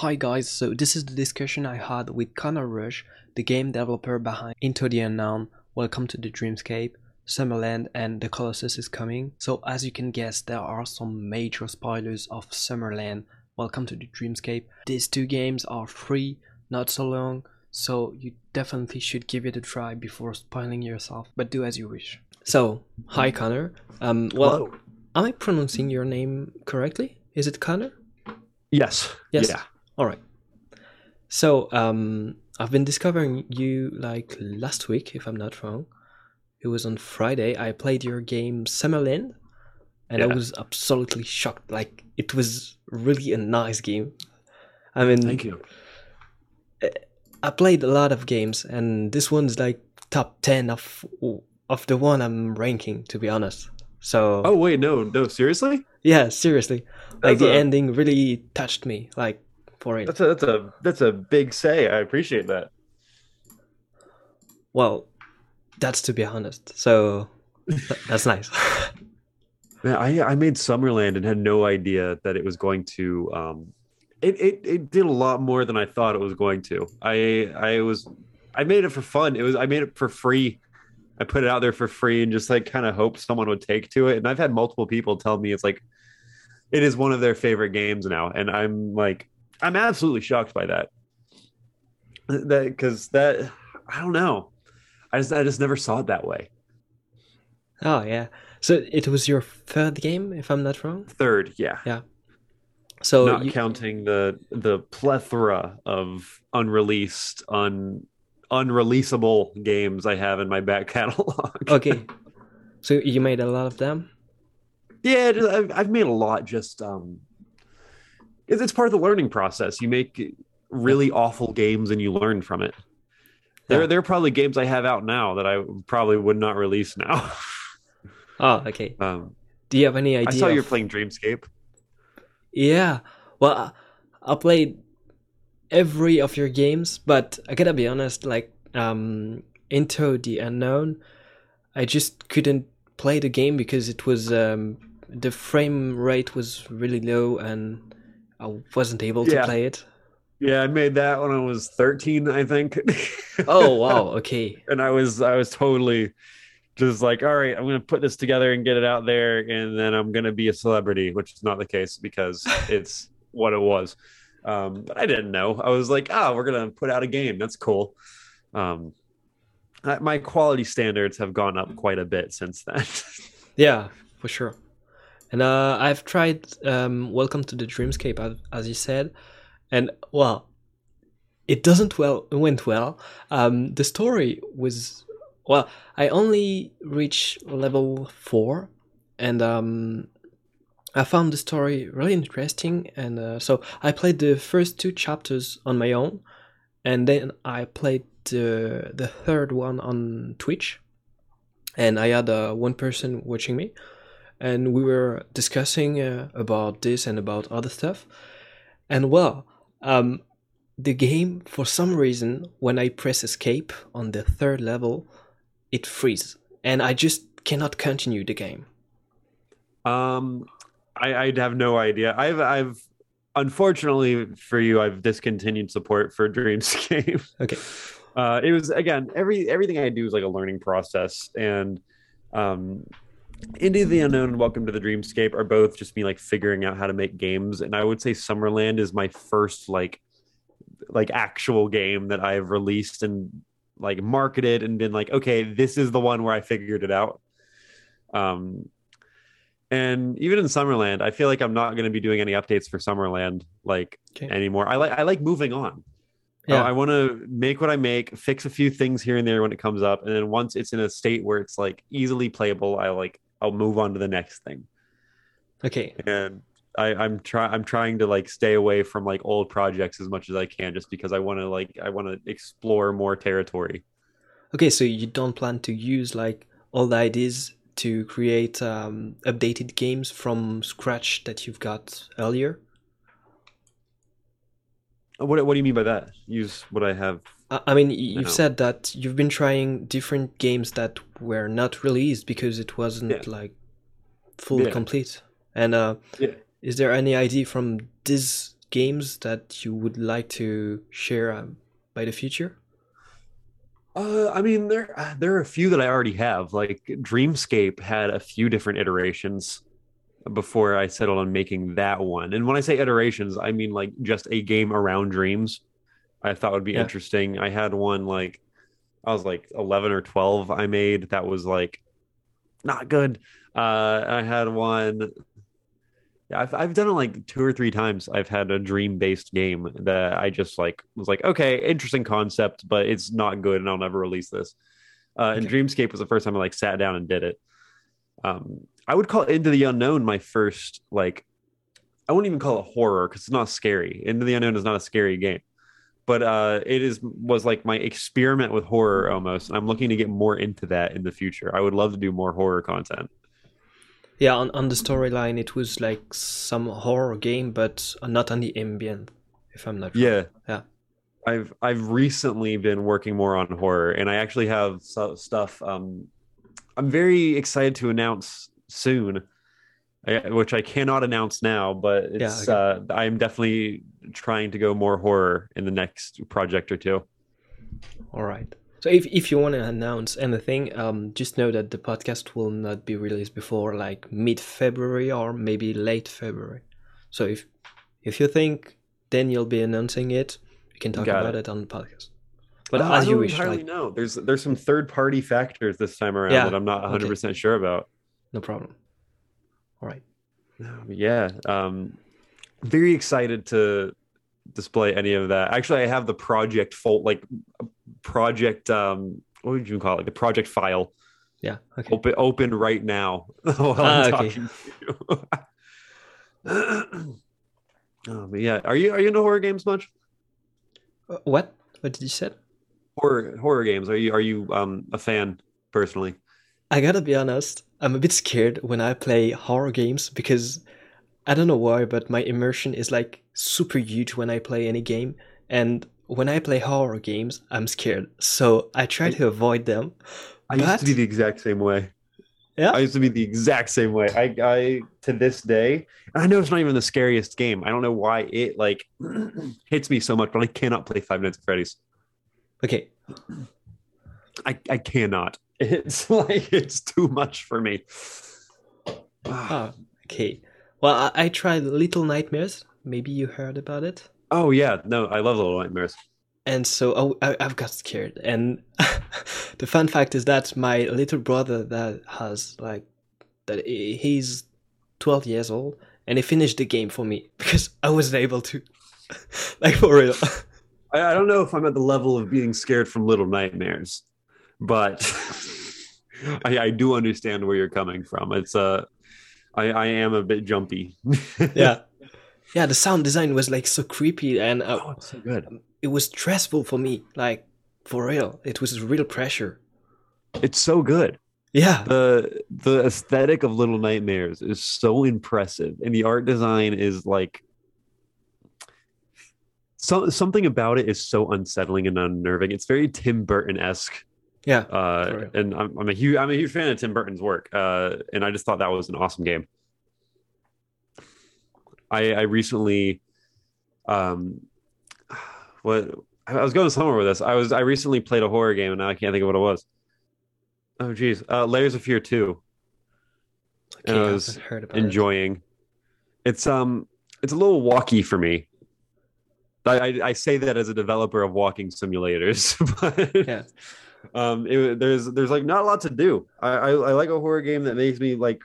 Hi guys, so this is the discussion I had with Connor Rush, the game developer behind Into the Unknown, Welcome to the Dreamscape, Summerland and The Colossus is coming. So as you can guess, there are some major spoilers of Summerland, Welcome to the Dreamscape. These two games are free, not so long, so you definitely should give it a try before spoiling yourself, but do as you wish. So, hi Connor. Um, well, Hello. am I pronouncing your name correctly? Is it Connor? Yes. Yes. Yeah. All right. So, um, I've been discovering you like last week, if I'm not wrong. It was on Friday. I played your game Summerland, and I was absolutely shocked. Like, it was really a nice game. I mean, Thank you. I played a lot of games, and this one's like top ten of of the one I'm ranking, to be honest. So, Oh wait, no, no, seriously? yeah, seriously, like That's the a- ending really touched me. Like, for it. That's a that's a that's a big say. I appreciate that. Well, that's to be honest. So that's nice. Man, I I made Summerland and had no idea that it was going to um it, it it did a lot more than I thought it was going to. I I was I made it for fun. It was I made it for free. I put it out there for free and just like kind of hoped someone would take to it. And I've had multiple people tell me it's like it is one of their favorite games now. And I'm like I'm absolutely shocked by that. That because that I don't know. I just I just never saw it that way. oh yeah. So it was your third game, if I'm not wrong. Third, yeah. Yeah. So not you, counting the the plethora of unreleased un unreleasable games I have in my back catalog. okay. So you made a lot of them. yeah, I've, I've made a lot. Just um, it's, it's part of the learning process. You make really awful games and you learn from it. There, Yeah. there are probably games I have out now that I probably would not release now. Oh, okay. um, Do you have any idea? I saw you're playing Dreamscape. Yeah. Well, I, I played every of your games, but I gotta be honest. Like, um, Into the Unknown, I just couldn't play the game because it was um, the frame rate was really low and I wasn't able to Yeah. play it. Yeah, I made that when I was 13, I think. Oh wow. Okay. and I was I was totally just like, all right, I'm gonna put this together and get it out there, and then I'm gonna be a celebrity, which is not the case because it's what it was. Um, but I didn't know. I was like, oh, we're gonna put out a game. That's cool. Um, my quality standards have gone up quite a bit since then. Yeah, for sure. And uh, I've tried um, Welcome to the Dreamscape, as, you said, and well, it doesn't well it went well. Um, the story was well. I only reached level four, and um, I found the story really interesting. And uh, so I played the first two chapters on my own, and then I played the the third one on Twitch and I had uh, one person watching me, and we were discussing uh, about this and about other stuff. And well, um, the game for some reason when I press escape on the third level, it freezes, and I just cannot continue the game. Um, I, I'd have no idea. I've, I've, unfortunately for you, I've discontinued support for Dreamscape. Okay. Uh, it was again every everything I do is like a learning process, and um, Into the Unknown and Welcome to the Dreamscape are both just me like figuring out how to make games. And I would say Summerland is my first like like actual game that I've released and like marketed and been like, okay, this is the one where I figured it out. Um, and even in Summerland, I feel like I'm not going to be doing any updates for Summerland like Okay. anymore. I like I like moving on. Yeah. Oh, I want to make what I make, fix a few things here and there when it comes up, and then once it's in a state where it's like easily playable, I like I'll move on to the next thing. Okay. And I, I'm try I'm trying to like stay away from like old projects as much as I can, just because I want to like I want to explore more territory. Okay. So you don't plan to use like all the ideas to create um, updated games from scratch that you've got earlier. What what do you mean by that? Use what I have. I mean, you've No. said that you've been trying different games that were not released because it wasn't Yeah. like full Yeah. complete. And uh, Yeah. is there any idea from these games that you would like to share um, by the future? Uh, I mean, there uh, there are a few that I already have. Like Dreamscape had a few different iterations before I settled on making that one. And when I say iterations, I mean like just a game around dreams. I thought would be Yeah. interesting. I had one like I was like 11 or 12 I made that was like not good. Uh I had one yeah, I've I've done it like two or three times. I've had a dream-based game that I just like was like, okay, interesting concept, but it's not good and I'll never release this. Uh and Dreamscape was the first time I like sat down and did it. Um I would call Into the Unknown my first like I wouldn't even call it horror because it's not scary. Into the Unknown is not a scary game. But uh it is was like my experiment with horror almost. And I'm looking to get more into that in the future. I would love to do more horror content. Yeah, on, on the storyline, it was like some horror game, but not on the ambient, if I'm not wrong. Yeah. Yeah. I've I've recently been working more on horror and I actually have so, stuff um I'm very excited to announce soon which I cannot announce now but it's Yeah, uh I'm definitely trying to go more horror in the next project or two. All right. So if, if you want to announce anything, um, just know that the podcast will not be released before like mid February or maybe late February. So if if you think then you'll be announcing it, you can talk Got about it. it. on the podcast. But Uh, as I you don't wish, entirely like know. There's there's some third party factors this time around Yeah, that I'm not 100% sure about. no problem. All right. Yeah. Um, very excited to display any of that. Actually, I have the project fold, like project. Um, what would you call it? The project file Yeah. Okay. open open right now while Ah, I'm okay. talking to you. oh, but yeah. Are you are you into horror games much? Uh, What? What did you say? Horror horror games. Are you are you um a fan personally? I gotta be honest, I'm a bit scared when I play horror games because I don't know why, but my immersion is like super huge when I play any game. And when I play horror games, I'm scared. So I try to avoid them. I used to be the exact same way. Yeah? I used to be the exact same way. I, I to this day, I know it's not even the scariest game. I don't know why it like hits me so much, but I cannot play Five Nights at Freddy's. Okay. I, I cannot. It's like it's too much for me. Ah, okay. Well, I, I tried Little Nightmares. Maybe you heard about it. Oh yeah, no, I love Little Nightmares. And so oh, I, I've got scared. And the fun fact is that my little brother that has like that he's 12 years old and he finished the game for me because I wasn't able to. like for real. I, I don't know if I'm at the level of being scared from Little Nightmares, but I, I do understand where you're coming from. It's uh, I, I am a bit jumpy. yeah. Yeah, the sound design was like so creepy and uh, oh, so good. it was stressful for me. Like for real. It was real pressure. It's so good. Yeah. the the aesthetic of Little Nightmares is so impressive, and the art design is like so, something about it is so unsettling and unnerving. It's very Tim Burton esque, Yeah. Uh, and I'm, I'm a huge I'm a huge fan of Tim Burton's work, uh, and I just thought that was an awesome game. I I recently, um, what I was going somewhere with this. I was I recently played a horror game, and now I can't think of what it was. Oh geez, uh, Layers of Fear two. I I was about it. enjoying. It's um, it's a little walky for me. I, I, I say that as a developer of walking simulators, but Yeah. Um, it, there's there's like not a lot to do. I, I I like a horror game that makes me like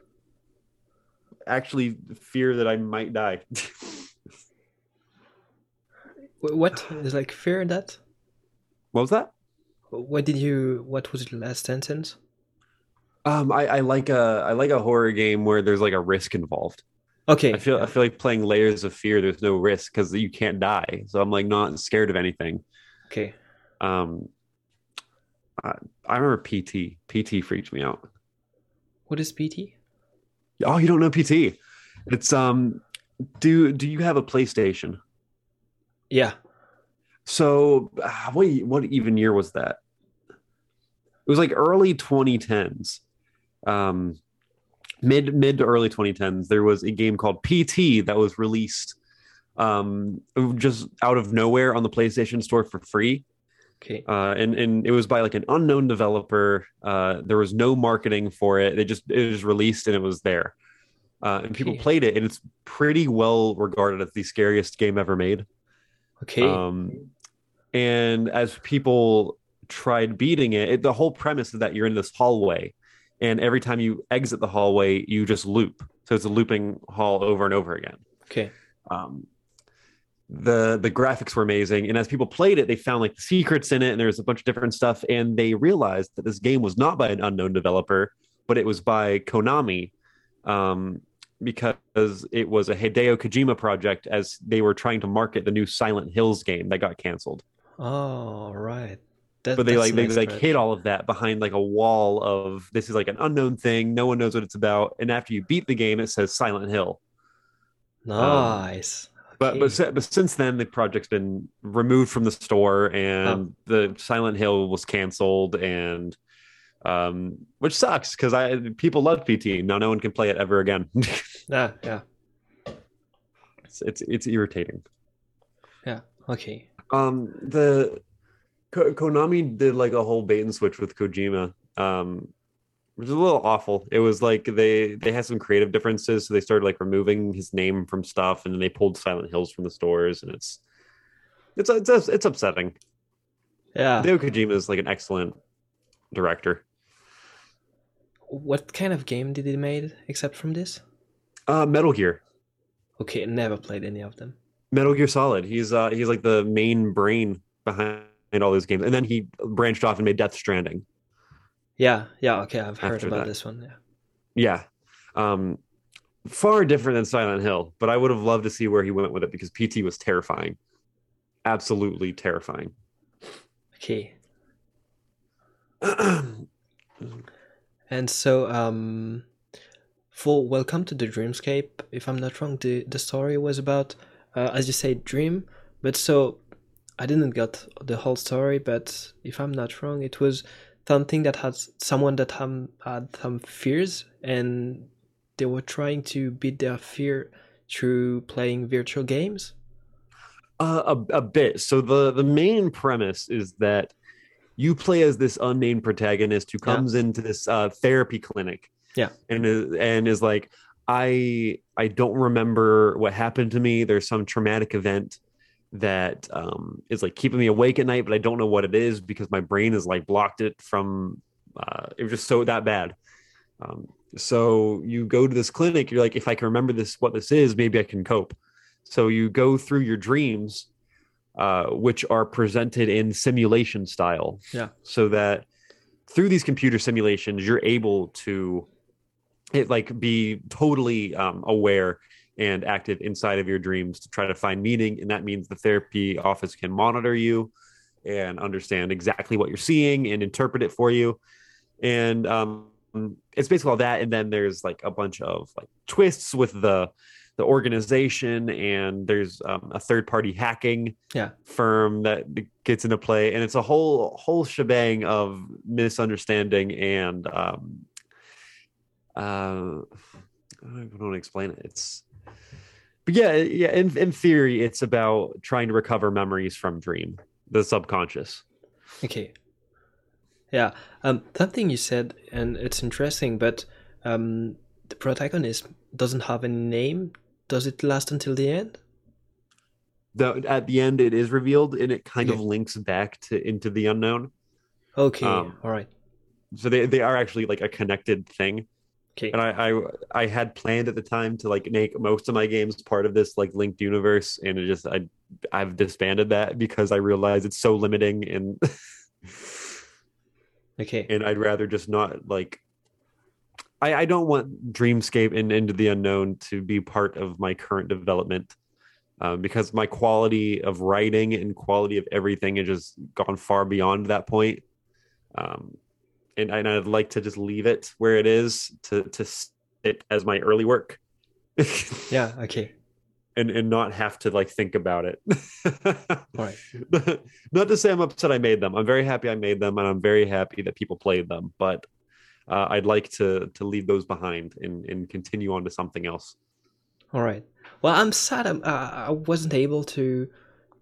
actually fear that I might die. What is like fear in that? what was that? What did you? What was the last sentence? Um, I, I like a I like a horror game where there's like a risk involved. Okay. I feel I feel like playing Layers of Fear. There's no risk because you can't die, so I'm like not scared of anything. Okay. Um, I, I remember PT. PT freaked me out. What is PT? Oh, you don't know PT? It's um, do do you have a PlayStation? Yeah. So ah, what what even year was that? It was like early 2010s. Um, mid mid to early 2010s. There was a game called PT that was released um, just out of nowhere on the PlayStation Store for free. Okay. Uh, and and it was by like an unknown developer. Uh, there was no marketing for it. They just it was released and it was there. Uh, and people Okay. played it, and it's pretty well regarded as the scariest game ever made. Okay. Um, and as people tried beating it, it, the whole premise is that you're in this hallway, and every time you exit the hallway, you just loop. So it's a looping hall over and over again. okay. Um, the the graphics were amazing, and as people played it, they found like secrets in it, and there's a bunch of different stuff, and they realized that this game was not by an unknown developer, but it was by Konami. Um, because it was a Hideo Kojima project as they were trying to market the new Silent Hills game that got canceled. Oh, right. That, But they like they like hid all of that behind like a wall of this is like an unknown thing, no one knows what it's about, and after you beat the game, it says Silent Hill. Nice. But but, but since then the project's been removed from the store and the Silent Hill was canceled and um which sucks because I people loved PT now no one can play it ever again. yeah, yeah. it's, it's it's irritating. Yeah. Okay. Um the Konami did like a whole bait and switch with Kojima. Um which is a little awful. It was like they they had some creative differences, so they started like removing his name from stuff, and then they pulled Silent Hills from the stores, and it's it's it's it's upsetting. Yeah. Hideo Kojima is like an excellent director. What kind of game did he made except from this? Uh, Metal Gear, Okay, never played any of them. Metal Gear Solid. He's uh he's like the main brain behind all those games, and then he branched off and made Death Stranding. Yeah, yeah, okay, I've heard about that. this one. Yeah. Yeah, um, far different than Silent Hill, but I would have loved to see where he went with it because PT was terrifying, absolutely terrifying. Okay. And so, um, for Welcome to the Dreamscape, if I'm not wrong, the, the story was about, uh, as you say, dream. But so, I didn't get the whole story, but if I'm not wrong, it was something that had someone that had some fears and they were trying to beat their fear through playing virtual games. Uh, a, a bit. So the the main premise is that you play as this unnamed protagonist who Yeah. comes into this uh, therapy clinic. Yeah. and is, and is like, I I don't remember what happened to me. There's some traumatic event that um, is like keeping me awake at night, but I don't know what it is because my brain has like blocked it from. Uh, it was just so that bad. Um, so you go to this clinic. You're like, if I can remember this, what this is, maybe I can cope. So you go through your dreams, uh, which are presented in simulation style. Yeah. So that through these computer simulations, you're able to it like be totally um, aware and active inside of your dreams to try to find meaning. And that means the therapy office can monitor you and understand exactly what you're seeing and interpret it for you. And um, it's basically all that. And then there's like a bunch of like twists with the the organization and there's um, a third party hacking Yeah. firm that gets into play and it's a whole whole shebang of misunderstanding and um uh i don't even want to explain it it's but yeah yeah in, in theory it's about trying to recover memories from dream the subconscious Okay. Yeah. Um, something you said, and it's interesting, but um, the protagonist doesn't have a name. Does it last until the end? the, at the end it is revealed and it kind of links back to into the unknown Okay. Um, all right. so they, they are actually like a connected thing Okay. and I, I i had planned at the time to like make most of my games part of this like linked universe and it just i i've disbanded that because i realize it's so limiting and Okay. and i'd rather just not like i i don't want dreamscape and into the unknown to be part of my current development um, because my quality of writing and quality of everything has just gone far beyond that point um, and, and I'd like to just leave it where it is to to sit as my early work, Yeah. Okay. and and not have to like think about it. All right. not to say I'm upset I made them. I'm very happy I made them, and I'm very happy that people played them. But uh, I'd like to to leave those behind and and continue on to something else. All right. Well, I'm sad I'm, uh, I wasn't able to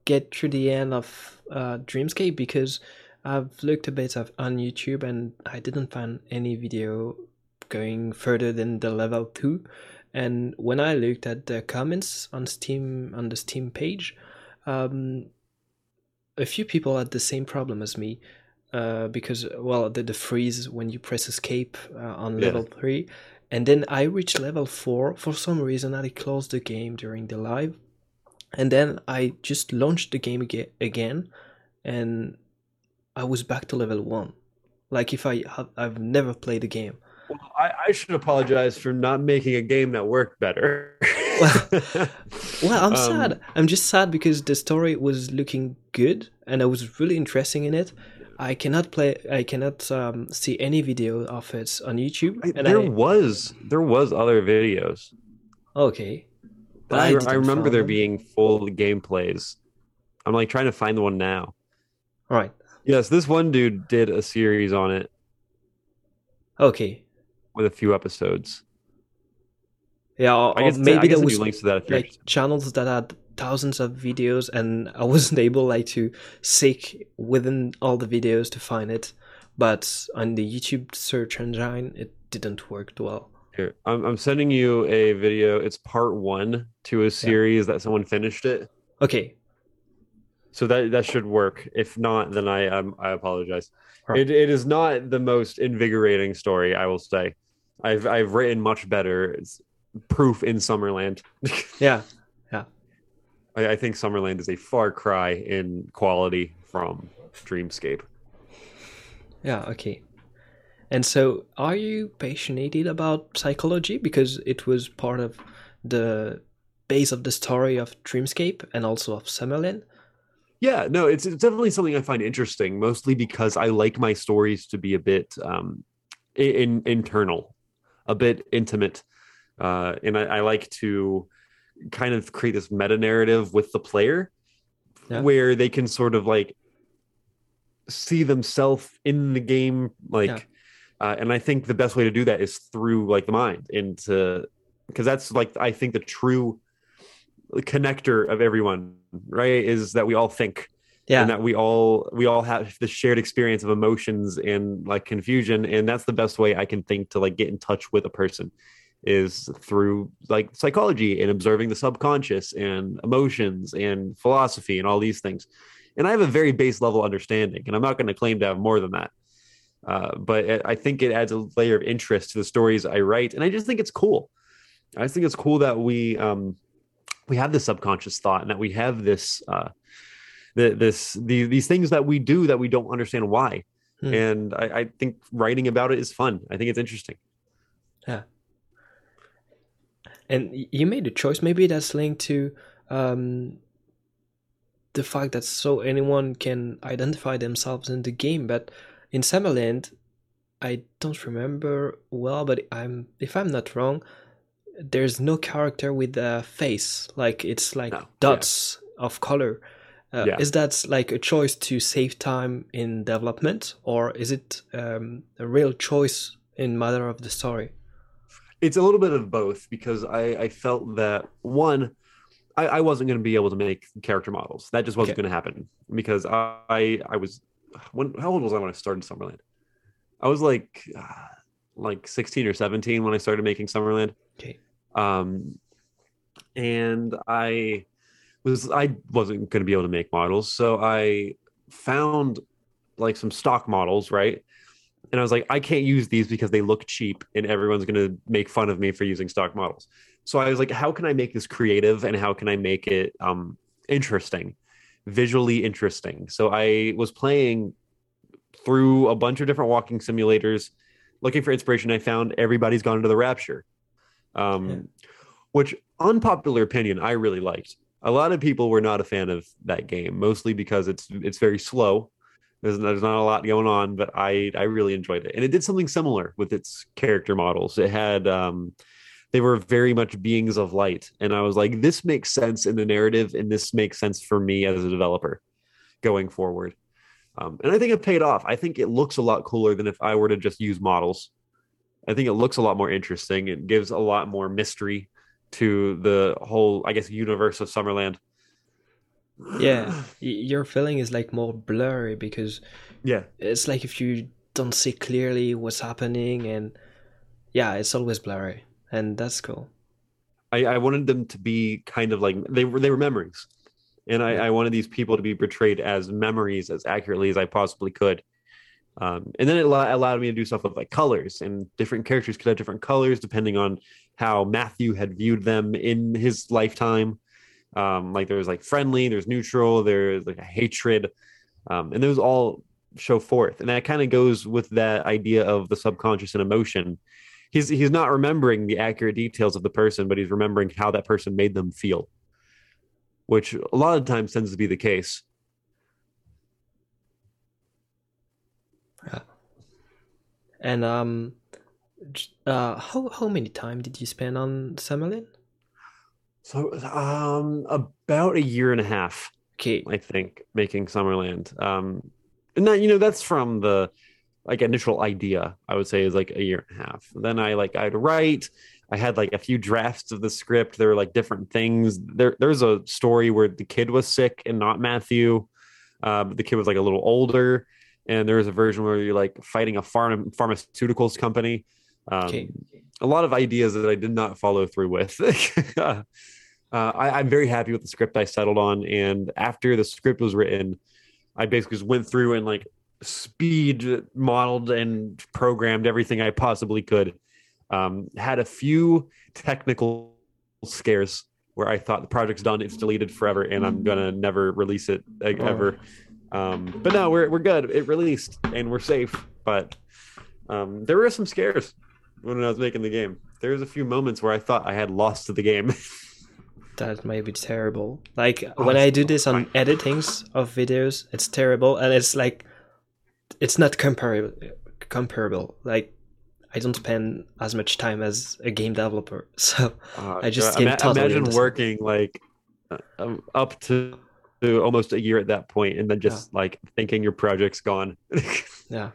get through the end of uh, Dreamscape because I've looked a bit of, on YouTube and I didn't find any video going further than the level two. And when I looked at the comments on Steam on the Steam page, um, a few people had the same problem as me. Uh, because well, the, the freeze when you press escape uh, on Yeah. level three, and then I reached level four. For some reason, I closed the game during the live, and then I just launched the game again, and I was back to level one. Like if I have, I've never played the game. Well, I, I should apologize for not making a game that worked better. Well, I'm Um, sad. I'm just sad because the story was looking good and I was really interested in it. I cannot play. I cannot um, see any video of it on YouTube. I- and there I, was there was other videos. okay, but I, I, remember there them. being full gameplays. I'm like trying to find the one now. All right. Yes, this one dude did a series on it Okay. with a few episodes. Yeah. Or, I or guess uh, maybe I guess there was links to that if you're like channels that had thousands of videos and I wasn't able like to seek within all the videos to find it. But on the YouTube search engine, it didn't work well. Here, I'm, I'm sending you a video. It's part one to a series that someone finished it. Okay. So that that should work. If not, then I um, I apologize. Right. It it is not the most invigorating story, I will say. I've I've written much better. It's proof in Summerland. Yeah. I, I think Summerland is a far cry in quality from Dreamscape. Yeah, okay. And so, are you passionate about psychology because it was part of the base of the story of Dreamscape and also of Summerland? Yeah, no, it's, it's definitely something I find interesting, mostly because I like my stories to be a bit um, in, internal, a bit intimate, uh, and I, I like to kind of create this meta narrative with the player, Yeah. where they can sort of like see themselves in the game, like, Yeah. uh, and I think the best way to do that is through like the mind, and to because that's like I think the true connector of everyone right is that we all think. Yeah, and that we all we all have the shared experience of emotions and like confusion. And that's the best way i can think to like get in touch with a person is through like psychology and observing the subconscious and emotions and philosophy and all these things. And i have a very base level understanding and i'm not going to claim to have more than that. Uh, but i think it adds a layer of interest to the stories i write and i just think it's cool. I just think it's cool that we um we have this subconscious thought and that we have this uh the, this the, these things that we do that we don't understand why Hmm. and I, I think writing about it is fun i think it's interesting yeah and you made a choice. Maybe that's linked to um, the fact that so anyone can identify themselves in the game. But in Summerland, I don't remember well, but I'm if I'm not wrong, there's no character with a face. Like it's like No, yeah. dots of color. Uh, Yeah. Is that like a choice to save time in development, or is it um, a real choice in matter of the story? it's a little bit of both because i i felt that one i, I wasn't going to be able to make character models that just wasn't Okay. going to happen because i i was when how old was i when i started summerland i was like uh, like 16 or 17 when i started making summerland. Okay. um and i was i wasn't going to be able to make models so i found like some stock models right? And i was like i can't use these because they look cheap and everyone's going to make fun of me for using stock models. So i was like how can i make this creative and how can i make it um interesting visually interesting? So i was playing through a bunch of different walking simulators looking for inspiration i found everybody's gone into the rapture um, Yeah. which unpopular opinion I really liked. A lot of people were not a fan of that game, mostly because it's it's very slow. There's, there's not a lot going on, but I I really enjoyed it, and it did something similar with its character models. It had um, they were very much beings of light, and I was like, this makes sense in the narrative, and this makes sense for me as a developer going forward. Um, and I think it paid off. I think it looks a lot cooler than if I were to just use models. I think it looks a lot more interesting. It gives a lot more mystery to the whole, I guess, universe of Summerland. Yeah, your feeling is like more blurry because Yeah, it's like if you don't see clearly what's happening, and yeah, it's always blurry, and that's cool. I, I wanted them to be kind of like they were they were memories, and I, I wanted these people to be portrayed as memories as accurately as I possibly could. Um, and then it allow, allowed me to do stuff with like colors, and different characters could have different colors depending on how Matthew had viewed them in his lifetime. Um, like there was like friendly, there's neutral, there's like a hatred, um, and those all show forth, and that kind of goes with that idea of the subconscious and emotion. He's he's not remembering the accurate details of the person, but he's remembering how that person made them feel, which a lot of times tends to be the case. Yeah. And um, uh, how how many time did you spend on Summerland? So, um, about a year and a half, Okay, I think, making Summerland. Um, and that you know that's from the like initial idea. I would say is like a year and a half. Then I like I'd write. I had like a few drafts of the script. There were like different things. There, there's a story where the kid was sick and not Matthew. Uh, but the kid was like a little older, and there was a version where you're like fighting a farm pharmaceuticals company. Um, Okay. A lot of ideas that I did not follow through with. uh, I, I'm very happy with the script I settled on, and after the script was written, I basically just went through and like speed modeled and programmed everything I possibly could. Um, had a few technical scares where I thought the project's done, it's deleted forever, and I'm gonna never release it like, Oh. ever. Um, but no, we're we're good. It released and we're safe. But um, there were some scares when I was making the game. There was a few moments where I thought I had lost the game. that might be terrible. Like Oh, when I do this on editings of videos, it's terrible, and it's like it's not comparable. Comparable. Like I don't spend as much time as a game developer, so Uh, I just ima- totally imagine understand. working like uh, um, up to, to almost a year at that point, and then just like thinking your project's gone. yeah,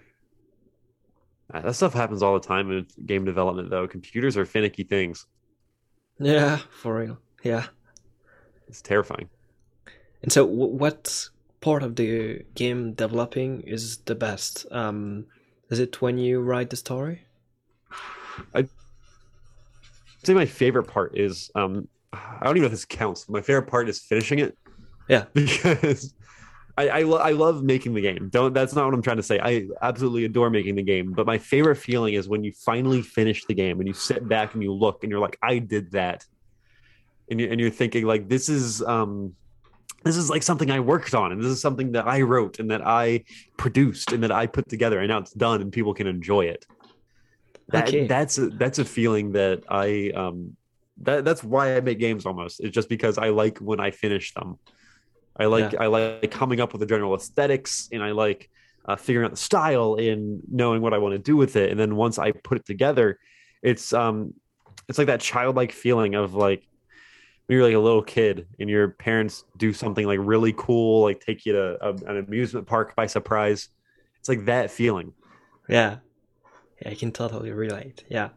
Uh, that stuff happens all the time in game development, though. Computers are finicky things. yeah, for real, yeah. It's terrifying. And so, w- what part of the game developing is the best? Um, is it when you write the story? I'd say my favorite part is um, I don't even know if this counts. My favorite part is finishing it. Yeah. because I I, lo- I love making the game. Don't that's not what I'm trying to say. I absolutely adore making the game, but my favorite feeling is when you finally finish the game and you sit back and you look and you're like, I did that, and you and you're thinking like this is um this is like something I worked on and this is something that I wrote and that I produced and that I put together and now it's done and people can enjoy it. That Okay. that's a, that's a feeling that I um that that's why I make games almost. It's just because I like when I finish them. I like I like coming up with the general aesthetics and I like uh, figuring out the style and knowing what I want to do with it. And then once I put it together, it's um it's like that childlike feeling of like when you're like a little kid and your parents do something like really cool, like take you to a, an amusement park by surprise. It's like that feeling. Yeah, yeah, I can totally relate. Yeah,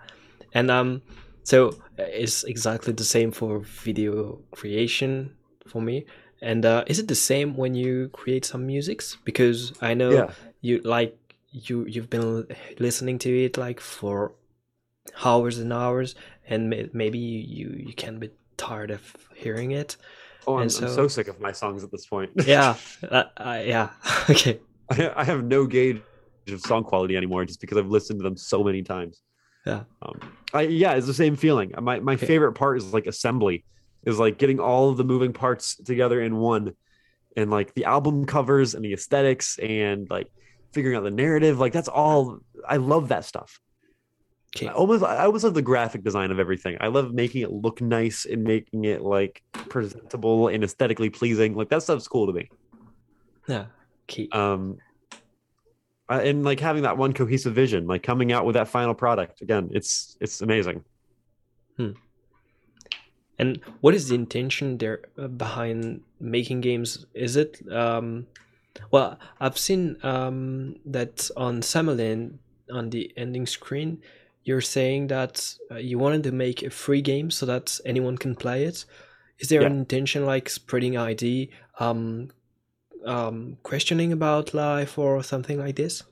and um, so uh, it's exactly the same for video creation for me. And uh, is it the same when you create some musics? Because I know Yeah. you like you you've been listening to it like for hours and hours, and maybe you you, can be tired of hearing it. Oh, I'm, And I'm so- so sick of my songs at this point. Yeah, uh, uh, yeah, okay, I, I have no gauge of song quality anymore just because I've listened to them so many times. Yeah. Um, I yeah, it's the same feeling. My my Okay. favorite part is like assembly, is like getting all of the moving parts together in one, and like the album covers and the aesthetics and like figuring out the narrative. Like that's all. I love that stuff. okay. I almost I almost love the graphic design of everything. I love making it look nice and making it like presentable and aesthetically pleasing. Like that stuff's cool to me. Yeah, okay. um and like having that one cohesive vision like coming out with that final product again it's it's amazing And what is the intention there uh, behind making games? Is it um, well, I've seen um, that on Summerland on the ending screen, you're saying that uh, you wanted to make a free game so that anyone can play it. Is there Yeah. an intention like spreading ID, um, um, questioning about life or something like this?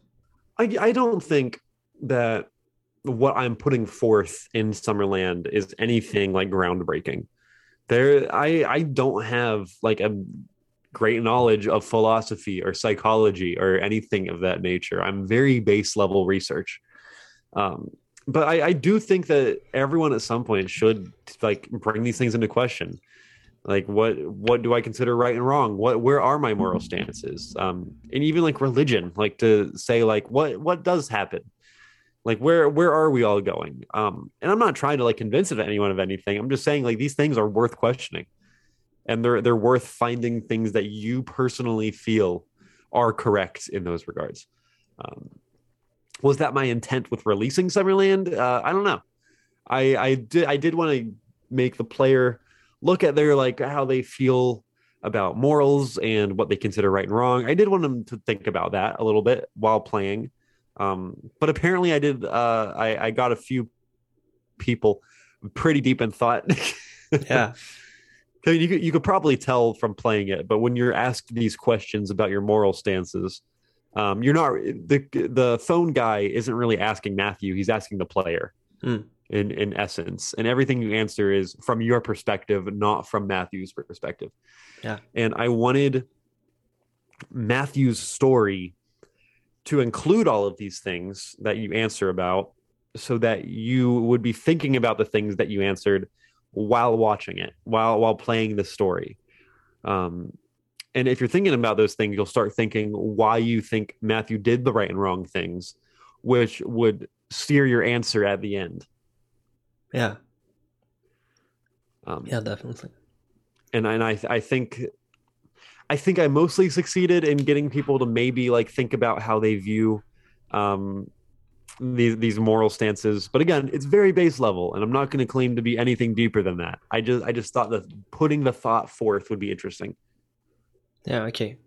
I, I don't think that what I'm putting forth in Summerland is anything like groundbreaking. There, I I don't have like a great knowledge of philosophy or psychology or anything of that nature. I'm very base level research. Um, but I, I do think that everyone at some point should like bring these things into question. Like what what do I consider right and wrong? What where are my moral stances? Um, and even like religion, like to say like what what does happen? Like where where are we all going? Um, and I'm not trying to like convince of anyone of anything. I'm just saying like these things are worth questioning and they're they're worth finding things that you personally feel are correct in those regards. Um, was that my intent with releasing Summerland? Uh, I don't know. I I did I did want to make the player look at their like how they feel about morals and what they consider right and wrong. I did want them to think about that a little bit while playing. Um, but apparently, I did. Uh, I I got a few people pretty deep in thought. Yeah. I mean, you could, you could probably tell from playing it, but when you're asked these questions about your moral stances, um, you're not the the phone guy isn't really asking Matthew; he's asking the player. Hmm. In in essence, and everything you answer is from your perspective, not from Matthew's perspective. Yeah. And I wanted Matthew's story to include all of these things that you answer about, so that you would be thinking about the things that you answered while watching it, while while playing the story. Um, and if you're thinking about those things, you'll start thinking why you think Matthew did the right and wrong things, which would steer your answer at the end. Yeah. Um, Yeah, definitely. and and I I think I think I mostly succeeded in getting people to maybe like think about how they view um these these moral stances. But again, it's very base level, and I'm not going to claim to be anything deeper than that. I just I just thought that putting the thought forth would be interesting. Yeah, okay.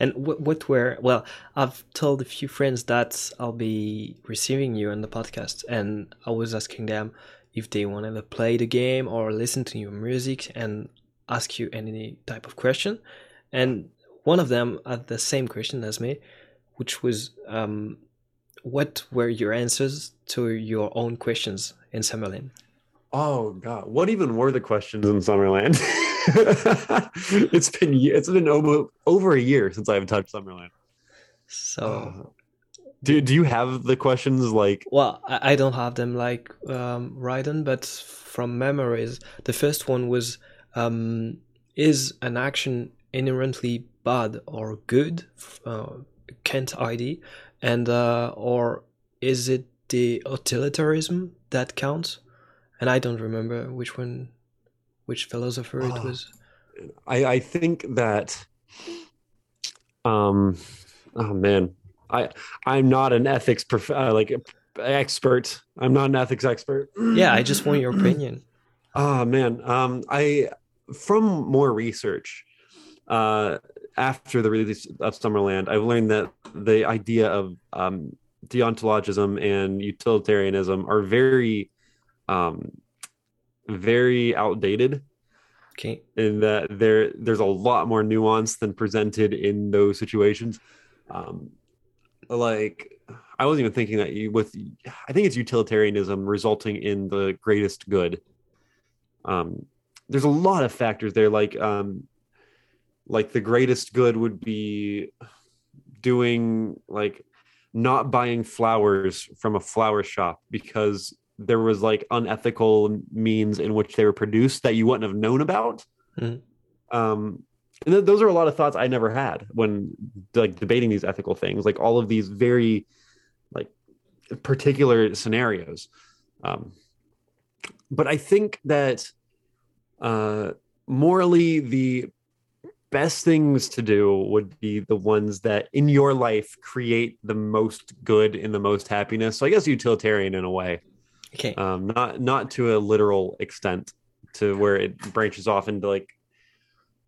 And what, what were, well, I've told a few friends that I'll be receiving you on the podcast, and I was asking them if they wanted to play the game or listen to your music and ask you any type of question. And one of them had the same question as me, which was, um, what were your answers to your own questions in Summerland? Oh God, what even were the questions in Summerland? it's been it's been over, over a year since I've touched Summerland. So, Do do you have the questions like Well, I, I don't have them like um, written, but from memories, the first one was um, Is an action inherently bad or good? Uh, Kent ID. And, uh, or is it the utilitarianism that counts? And I don't remember which one, which philosopher it Oh. was. I, I think that um oh man I I'm not an ethics prof- uh, like expert I'm not an ethics expert Yeah, I just want your opinion. oh man um I from more research uh after the release of Summerland I've learned that the idea of um deontologism and utilitarianism are very um very outdated Okay. in that there there's a lot more nuance than presented in those situations. Um, like I wasn't even thinking that you with I think it's utilitarianism resulting in the greatest good. Um, there's a lot of factors there, like um, like the greatest good would be doing like not buying flowers from a flower shop because there was like unethical means in which they were produced that you wouldn't have known about. Mhm. Um, and th- those are a lot of thoughts I never had when like debating these ethical things, like all of these very like particular scenarios. Um, but I think that uh, morally, the best things to do would be the ones that in your life create the most good and the most happiness. So I guess utilitarian in a way Okay. um, not not to a literal extent to where it branches off into like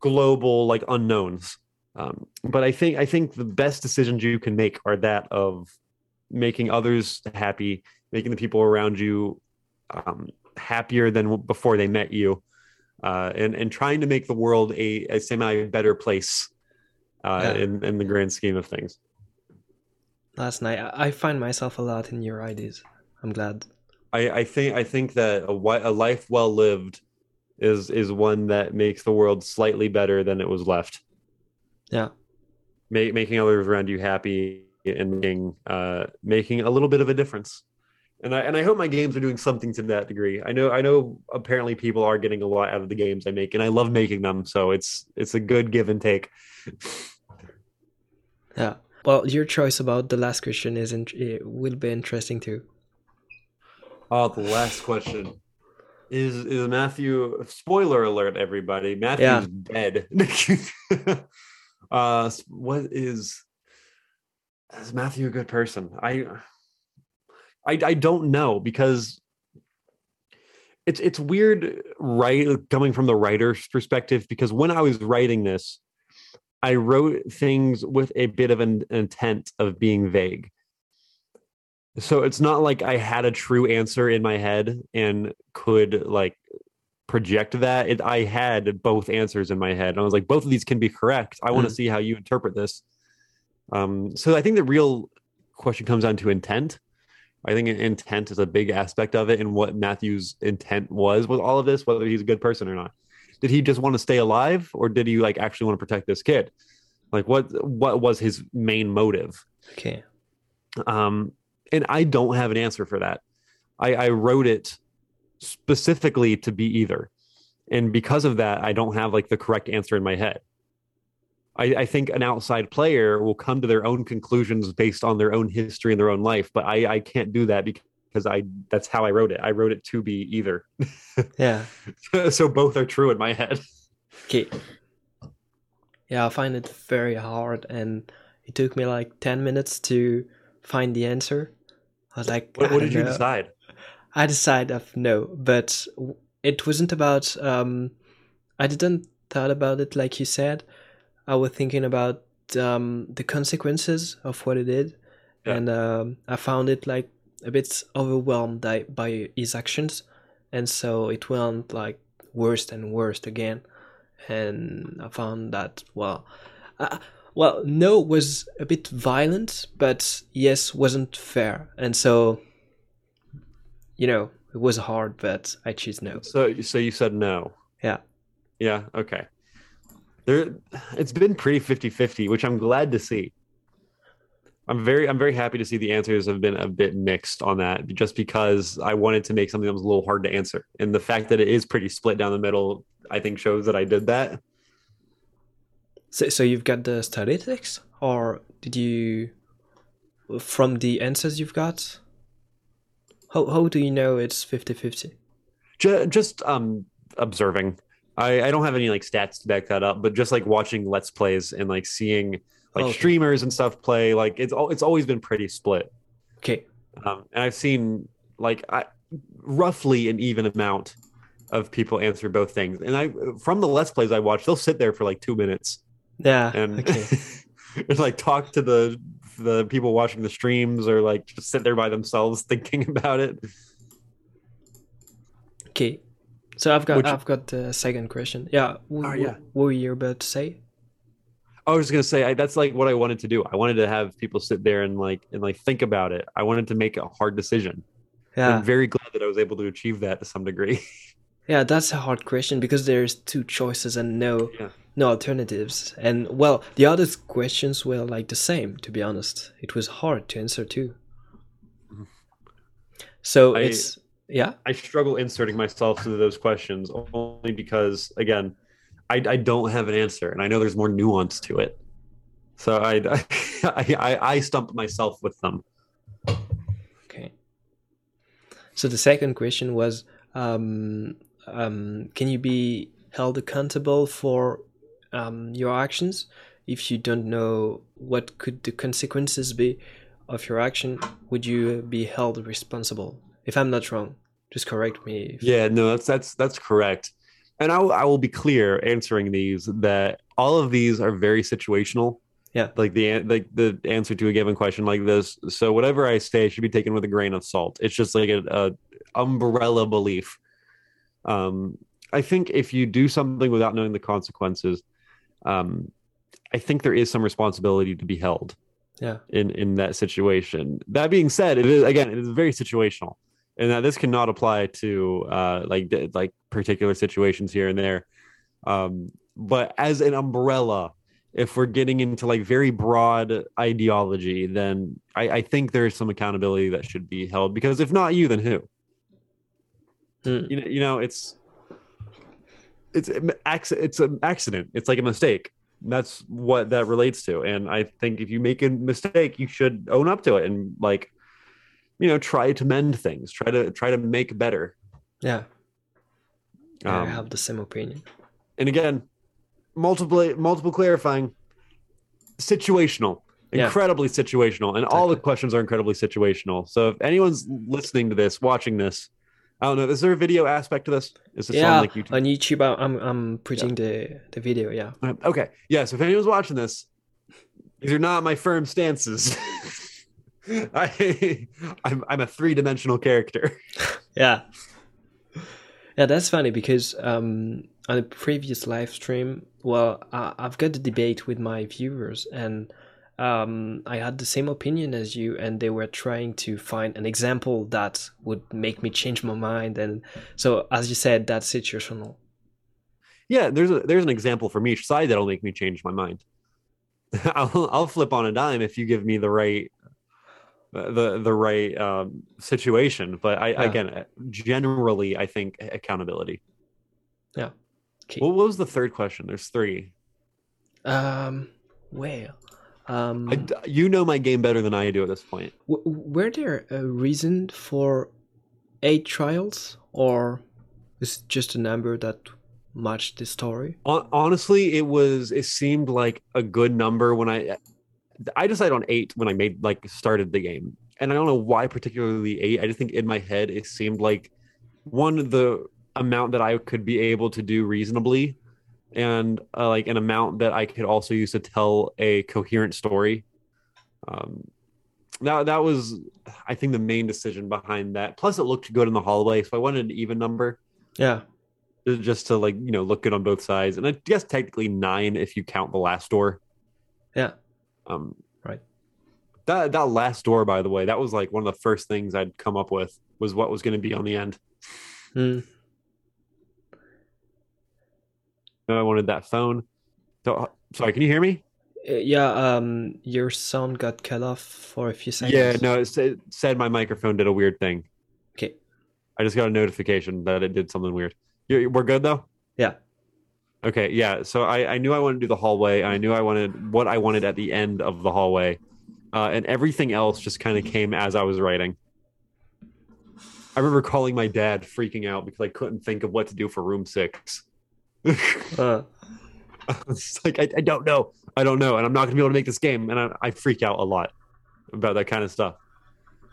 global like unknowns um, but i think i think the best decisions you can make are that of making others happy making the people around you um, happier than before they met you, uh, and and trying to make the world a, a semi better place uh, Yeah. in in the grand scheme of things. Last night, I I find myself a lot in your ideas. I'm glad. I, I think I think that a, a life well lived is is one that makes the world slightly better than it was left. Yeah. Ma- making others around you happy and making uh, making a little bit of a difference. And I and I hope my games are doing something to that degree. I know I know apparently people are getting a lot out of the games I make, and I love making them. So it's it's a good give and take. Yeah. Well, your choice about the last question is in- it will be interesting too. Oh, the last question is is Matthew. Spoiler alert, everybody! Matthew's Yeah. dead. uh, what is is Matthew a good person? I, I, I don't know because it's it's weird, right? Coming from the writer's perspective, because when I was writing this, I wrote things with a bit of an intent of being vague. So it's not like I had a true answer in my head and could like project that. It, I had both answers in my head. And I was like, both of these can be correct. I want to Mm. see how you interpret this. Um, so I think the real question comes down to intent. I think intent is a big aspect of it and what Matthew's intent was with all of this, whether he's a good person or not. Did he just want to stay alive or did he like actually want to protect this kid? Like what what was his main motive? Okay. um, and I don't have an answer for that. I, I wrote it specifically to be either, and because of that, I don't have like the correct answer in my head. I, I think an outside player will come to their own conclusions based on their own history and their own life, but I, I can't do that because I that's how I wrote it. I wrote it to be either, Yeah. so both are true in my head. Okay. Yeah, I find it very hard, and it took me like ten minutes to find the answer. I was like, What, what did you know. decide? I decided of no, but it wasn't about. Um, I didn't thought about it like you said. I was thinking about um, the consequences of what he did, Yeah. and um, I found it like a bit overwhelmed by, by his actions, and so it went like worse and worse again, and I found that well, uh, well, no was a bit violent, but yes wasn't fair, and so you know, it was hard, but I choose no. So so you said no. Yeah. Yeah, okay. There it's been pretty 50-50, which I'm glad to see. I'm very I'm very happy to see the answers have been a bit mixed on that just because I wanted to make something that was a little hard to answer. And the fact that it is pretty split down the middle, I think shows that I did that. So, so you've got the statistics, or did you, from the answers you've got? How how do you know it's 50-50? Just, just um observing. I, I don't have any like stats to back that up, but just like watching let's plays and like seeing like Okay. streamers and stuff play, like it's al- it's always been pretty split. Okay, um, and I've seen like I, roughly an even amount of people answer both things. And I, from the let's plays I watch, they'll sit there for like two minutes yeah, and, okay, and like talk to the the people watching the streams, or like just sit there by themselves thinking about it. okay. So I've got Which- I've got the second question. Yeah, w- Oh, ah, yeah. what were you about to say? I was gonna say I, that's like what I wanted to do. I wanted to have people sit there and like and like think about it. I wanted to make a hard decision. Yeah, I'm very glad that I was able to achieve that to some degree. yeah, that's a hard question because there's two choices and no Yeah. No alternatives. And well, the other questions were like the same. To be honest, it was hard to answer too. So I- it's yeah. I struggle inserting myself into those questions only because, again, I, I don't have an answer, and I know there's more nuance to it. So I I, I, I stumped myself with them. Okay. So the second question was, um, um, can you be held accountable for um, your actions if you don't know what could the consequences be of your action? Would you be held responsible? If I'm not wrong, just correct me. Yeah, no, that's that's that's correct. And I, will- I will be clear answering these that all of these are very situational. Yeah. Like the like the answer to a given question like this. So whatever I say should be taken with a grain of salt. It's just like a, a umbrella belief. Um, I think if you do something without knowing the consequences, um, I think there is some responsibility to be held Yeah. in in that situation. That being said, it is again it is very situational, and that this cannot apply to uh, like like particular situations here and there. Um, but as an umbrella, if we're getting into like very broad ideology, then I, I think there's some accountability that should be held because if not you, then who? Hmm. You know, you know, it's it's it's an accident. It's like a mistake. That's what that relates to. And I think if you make a mistake, you should own up to it and like, you know, try to mend things. Try to try to make better. Yeah. Yeah, I Um, have the same opinion. and again, multiple multiple clarifying, situational, Yeah. incredibly situational, and all the questions are incredibly situational. So if anyone's listening to this, watching this, I don't know, is there a video aspect to this? Is this Yeah, on like YouTube? on YouTube, I'm I'm putting the the video. Yeah. Okay. Yeah. So if anyone's watching this, these are not my firm stances. I, I'm, I'm a three dimensional character. Yeah. Yeah, that's funny because um, on a previous live stream, well, I, I've got a debate with my viewers, and um, I had the same opinion as you, and they were trying to find an example that would make me change my mind. And so, as you said, that's situational. Yeah. There's a, there's an example from each side that'll make me change my mind. I'll, I'll flip on a dime if you give me the right, the, the right um, situation. But I, Yeah. again, generally, I think accountability. Okay. What was the third question? There's three. Um, well, um, I, you know my game better than I do at this point. w- were there a reason for eight trials, or is it just a number that matched the story? Honestly it was it seemed like a good number when i i decided on eight when i made like started the game and i don't know why particularly eight i just think in my head it seemed like one of the amount that i could be able to do reasonably and uh, like an amount that i could also use to tell a coherent story um that that was i think the main decision behind that plus it looked good in the hallway so i wanted an even number Yeah. just to like you know look good on both sides and i guess technically nine if you count the last door Yeah. um Right. that that last door by the way that was like one of the first things i'd come up with was what was going to be on the end Hmm. And i wanted that phone so sorry can you hear me Uh, yeah. Um, your sound got cut off for a few seconds. yeah no it said, said my microphone did a weird thing Okay. i just got a notification that it did something weird you we're good though Yeah. Okay, yeah. So I, I knew I wanted to do the hallway, and I knew I wanted what I wanted at the end of the hallway, uh, and everything else just kind of came as I was writing. I remember calling my dad, freaking out because I couldn't think of what to do for room six. Uh, I like, I, I don't know, I don't know, and I'm not gonna be able to make this game, and I, I freak out a lot about that kind of stuff.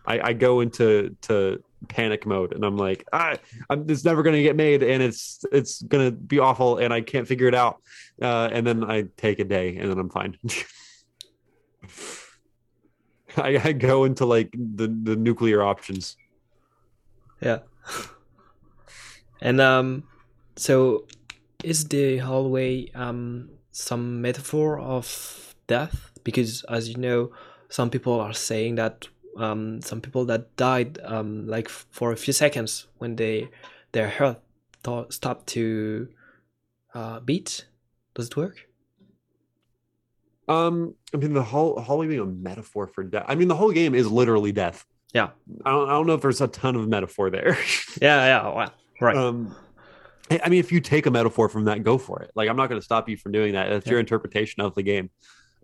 I, I go into to panic mode, and I'm like, ah, I'm, it's never gonna get made, and it's it's gonna be awful, and I can't figure it out. Uh, and then I take a day, and then I'm fine. I, I go into like the the nuclear options. yeah. and um, so is the hallway um some metaphor of death? Because as you know, some people are saying that um some people that died um like for a few seconds when they their heart th- stopped to uh beat. Does it work? Um, I mean, the whole hallway being a metaphor for death. I mean, the whole game is literally death. Yeah. I don't, I don't know if there's a ton of metaphor there. Yeah. Yeah. Well, right. um, I mean, if you take a metaphor from that, go for it. Like, I'm not going to stop you from doing that. That's your interpretation of the game.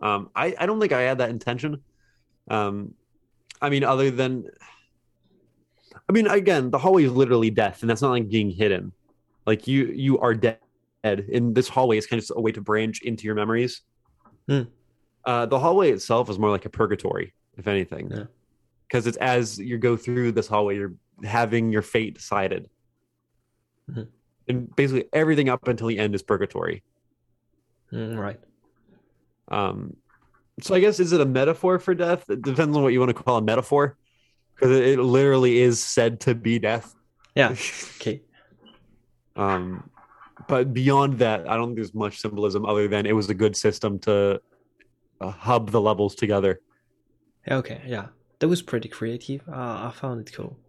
Um, I, I don't think I had that intention. Um, I mean, other than, I mean, again, the hallway is literally death, and that's not like being hidden. Like you, you are dead. And this hallway is kind of just a way to branch into your memories. Hmm. Uh, the hallway itself is more like a purgatory, if anything, Yeah. because it's as you go through this hallway, you're having your fate decided, Mhm. And basically everything up until the end is purgatory. Mm, right. Um, So I guess is it a metaphor for death? It depends on what you want to call a metaphor, because it, it literally is said to be death. Yeah. Okay. Um, but beyond that, I don't think there's much symbolism other than it was a good system to uh, hub the levels together. Okay. Yeah. That was pretty creative. Uh, I found it cool.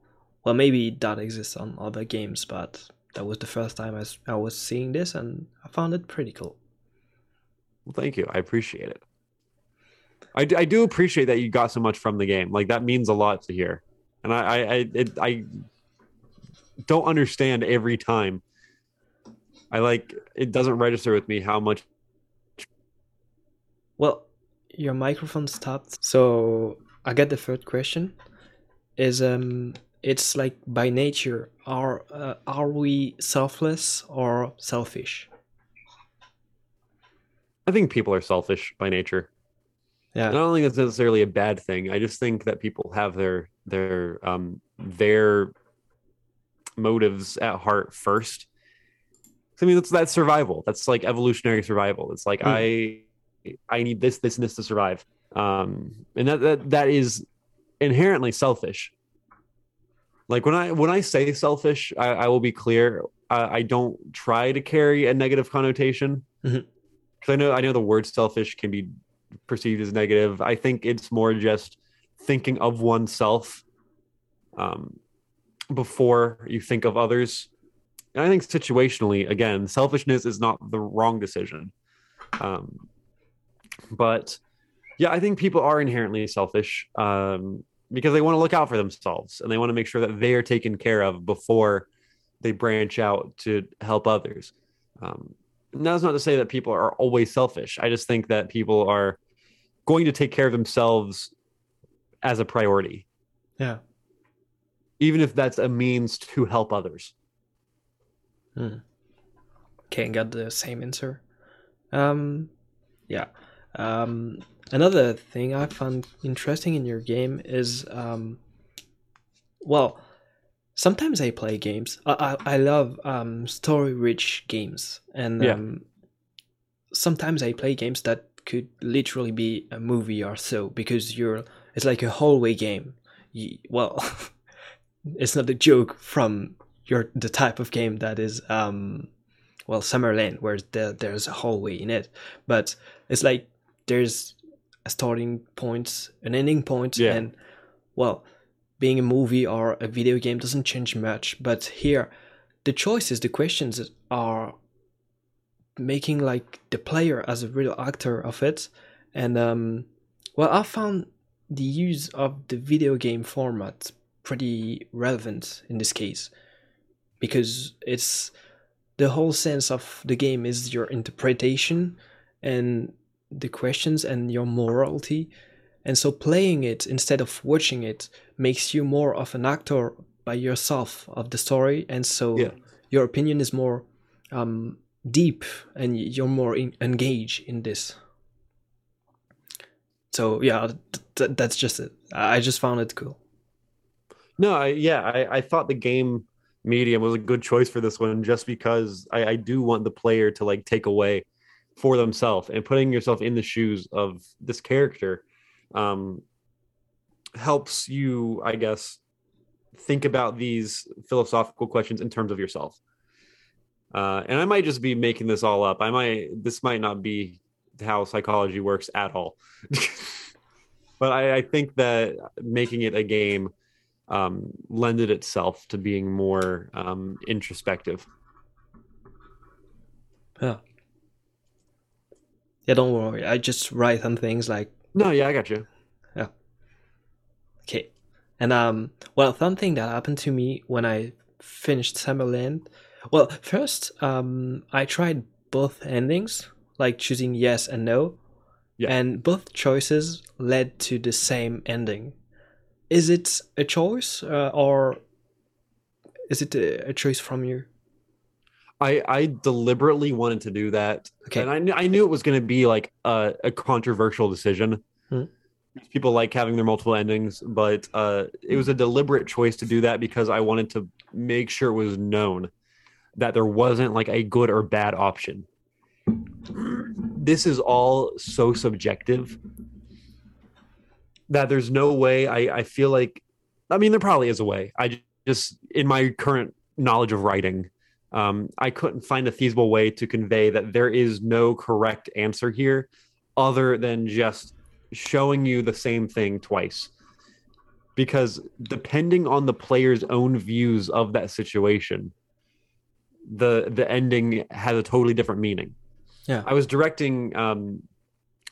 Well, maybe that exists on other games, but that was the first time I was seeing this, and I found it pretty cool. Well, thank you. I appreciate it. I do appreciate that you got so much from the game. Like that means a lot to hear, and I I I, it, I don't understand every time. I like it doesn't register with me how much. Well, your microphone stopped. So I get the third question. Is um, it's like by nature, are uh, are we selfless or selfish? I think people are selfish by nature. Yeah. I don't think that's necessarily a bad thing. I just think that people have their their um their motives at heart first. I mean, that's that's survival. That's like evolutionary survival. It's like Hmm. I I need this, this, and this to survive. Um, and that that that is inherently selfish. Like when I when I say selfish, I, I will be clear. I, I don't try to carry a negative connotation because Mhm. I know I know the word selfish can be perceived as negative. I think it's more just thinking of oneself um, before you think of others. And I think situationally, again, selfishness is not the wrong decision. Um, but yeah, I think people are inherently selfish um, because they want to look out for themselves and they want to make sure that they are taken care of before they branch out to help others. Um, and that's not to say that people are always selfish. I just think that people are going to take care of themselves as a priority, Yeah. even if that's a means to help others. Can't get the same answer. Um, yeah. Um, another thing I found interesting in your game is, um, well, sometimes I play games. I I, I love um, story-rich games, and Yeah. um, sometimes I play games that could literally be a movie or so because you're. It's like a hallway game. You, well, it's not a joke from your the type of game that is um well Summerland where the, there's a hallway in it but it's like there's a starting point an ending point Yeah. and well being a movie or a video game doesn't change much but here the choices the questions are making like the player as a real actor of it and um well i found the use of the video game format pretty relevant in this case because it's the whole sense of the game is your interpretation and the questions and your morality. And so playing it instead of watching it makes you more of an actor by yourself of the story. And so Yeah. your opinion is more um, deep and you're more in, engaged in this. So yeah th- th- that's just it. I just found it cool. No, I, yeah, I, I thought the game medium was a good choice for this one just because I, I do want the player to like take away for themselves and putting yourself in the shoes of this character um, helps you, I guess, think about these philosophical questions in terms of yourself. Uh, and I might just be making this all up. I might, this might not be how psychology works at all. but I, I think that making it a game um, lended itself to being more um, introspective. yeah yeah don't worry i just write on things like No, yeah, I got you. Yeah. Okay. And um well something that happened to me when I finished Summerland. Well, first um I tried both endings, like choosing yes and no. Yeah. And both choices led to the same ending. Is it a choice uh, or is it a, a choice from you? I I deliberately wanted to do that, Okay. and I knew I knew it was going to be like a, a controversial decision. Hmm. People like having their multiple endings, but uh, it was a deliberate choice to do that because I wanted to make sure it was known that there wasn't like a good or bad option. This is all so subjective that there's no way I, I feel like I mean there probably is a way. I just in my current knowledge of writing, um, I couldn't find a feasible way to convey that there is no correct answer here other than just showing you the same thing twice. Because depending on the player's own views of that situation, the the ending has a totally different meaning. Yeah. I was directing um,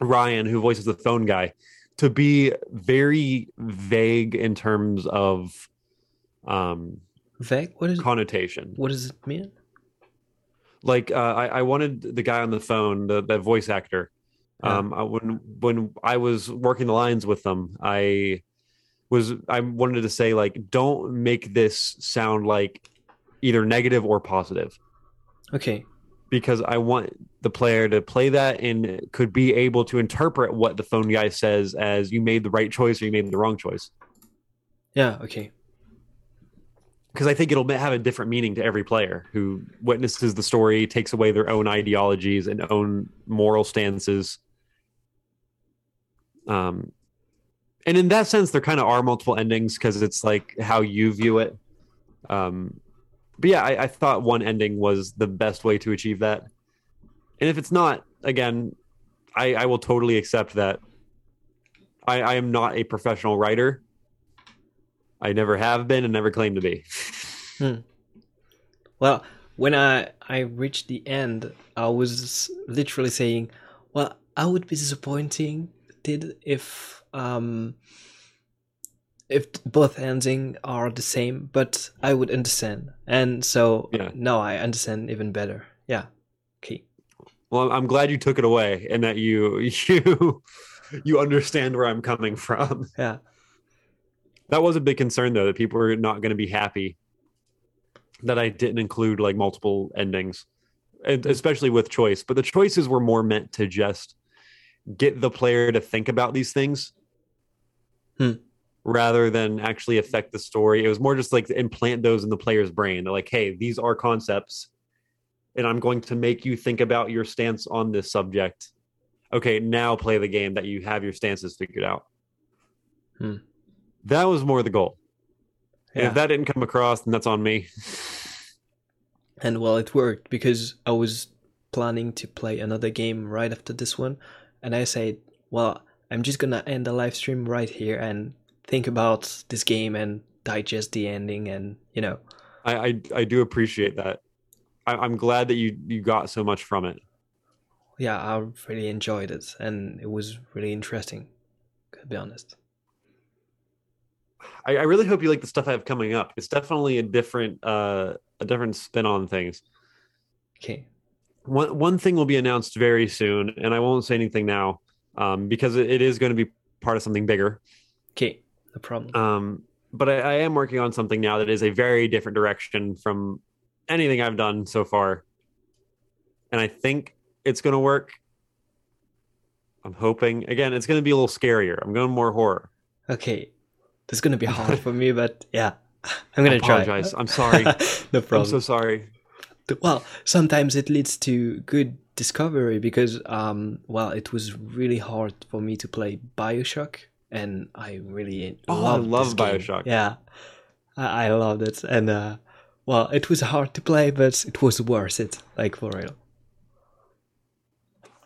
Ryan, who voices the phone guy, to be very vague in terms of um, Vague? What is connotation. what does it mean? Like uh, I, I wanted the guy on the phone, the, the voice actor. Yeah. Um, I, when when I was working the lines with them, I was I wanted to say like, don't make this sound like either negative or positive. Okay. because I want the player to play that and could be able to interpret what the phone guy says as you made the right choice or you made the wrong choice. Yeah, okay. Because I think it'll have a different meaning to every player who witnesses the story, takes away their own ideologies and own moral stances. Um, and in that sense, there kind of are multiple endings because it's like how you view it. Um, but yeah, I, I thought one ending was the best way to achieve that. And if it's not, again, I, I will totally accept that. I, I am not a professional writer. I never have been and never claim to be. Well, when I I reached the end, I was literally saying, "Well, I would be disappointing did if um if both ending are the same, but I would understand." And so Yeah. now I understand even better. Yeah. Okay. Well, I'm glad you took it away and that you you you understand where I'm coming from. Yeah. That was a big concern though that people were not going to be happy that I didn't include like multiple endings, and especially with choice. But the choices were more meant to just get the player to think about these things Hmm. rather than actually affect the story. It was more just like implant those in the player's brain. They're like, hey, these are concepts, and I'm going to make you think about your stance on this subject. Okay, now play the game that you have your stances figured out. Hmm. That was more the goal. And Yeah. if that didn't come across, then that's on me. And well, it worked because I was planning to play another game right after this one, and I said, "Well, I'm just gonna end the live stream right here and think about this game and digest the ending, and you know, I, I I do appreciate that. I, I'm glad that you you got so much from it. yeah, I really enjoyed it, and it was really interesting. To be honest, I, I really hope you like the stuff I have coming up. It's definitely a different uh a different spin on things. okay, One one thing will be announced very soon, and I won't say anything now, um, because it, it is going to be part of something bigger. okay, no problem. Um, but I, I am working on something now that is a very different direction from anything I've done so far, and I think it's going to work. I'm hoping. Again, it's going to be a little scarier. I'm going more horror. Okay, this is gonna be hard for me, but yeah, I'm gonna try. apologize. I'm sorry. no problem. I'm so sorry. well sometimes it leads to good discovery because um well it was really hard for me to play bioshock and i really Oh, I love this game. Bioshock. yeah I, I loved it and uh well it was hard to play but it was worth it like for real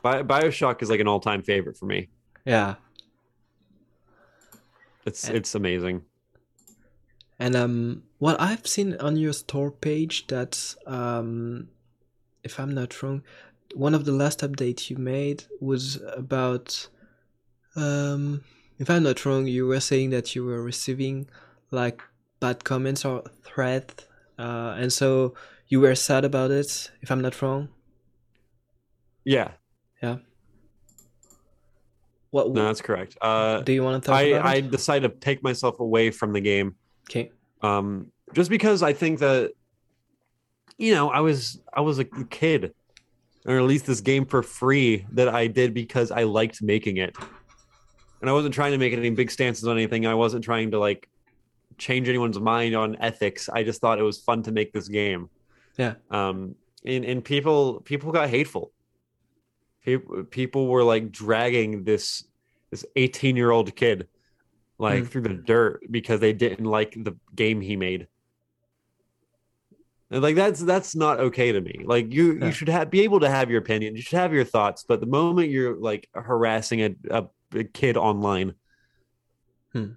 Bi- Bioshock is like an all-time favorite for me. yeah It's And- it's amazing. And um, well, I've seen on your store page that um, if I'm not wrong, one of the last updates you made was about um, if I'm not wrong, you were saying that you were receiving like bad comments or threats, uh, and so you were sad about it. If I'm not wrong, Yeah. Yeah, what no, that's correct. Uh, do you want to talk I about? I decided to take myself away from the game. Okay, um just because i think that you know i was i was a kid or released this game for free that i did because i liked making it. And i wasn't trying to make any big stances on anything. I wasn't trying to like change anyone's mind on ethics. I just thought it was fun to make this game. Yeah. um and and people people got hateful people were like dragging this this 18 year old kid like Mm. through the dirt because they didn't like the game he made. And like that's that's not okay to me. Like you Yeah. you should have be able to have your opinion. You should have your thoughts, but the moment you're like harassing a, a, a kid online Hmm.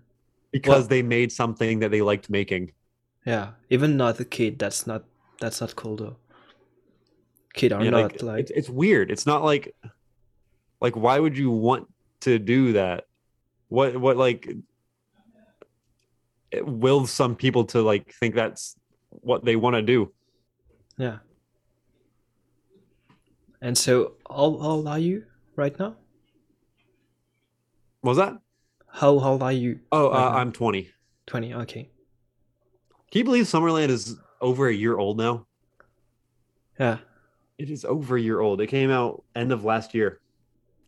because Well- they made something that they liked making. Yeah, even not a kid. That's not that's not cool though. Kid are Yeah, not like, like, it's, it's weird. It's not like like why would you want to do that? What what like it will some people to like think that's what they want to do. yeah. And so, how old are you right now? What was that? How old are you? Oh, Right uh. I'm 20. Twenty. Okay. Can you believe Summerland is over a year old now? Yeah. It is over a year old. It came out end of last year,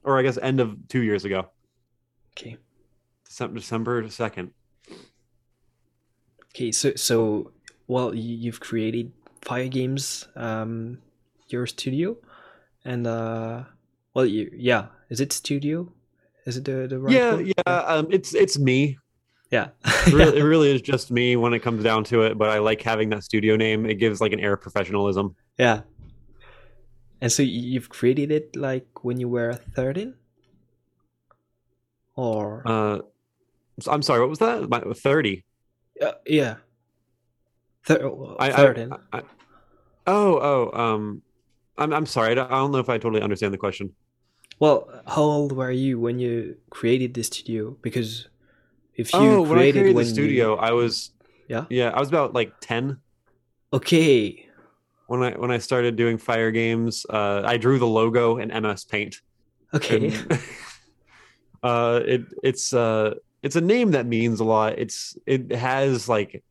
or I guess end of two years ago, Okay. December December second. Okay. So so well, you, you've created Fire Games, um, your studio, and uh, well, you yeah, is it studio? Is it the the right? Yeah, yeah. Um, it's it's me. yeah. It really, it really is just me when it comes down to it. But I like having that studio name. It gives like an air of professionalism. Yeah. And so you've created it like when you were 13? Or Uh, I'm sorry. What was that? My, Thirty. uh, yeah. Thir- uh, I, I- 13. I, I- oh, oh. Um, I'm I'm sorry. I don't, I don't know if I totally understand the question. well, how old were you when you created this studio? Because if you oh, when I created created when the you- studio, I was Yeah? yeah. I was about like ten Okay. When I when I started doing fire games. Uh, I drew the logo in MS Paint. Okay. And, uh, it it's uh it's a name that means a lot. It's it has like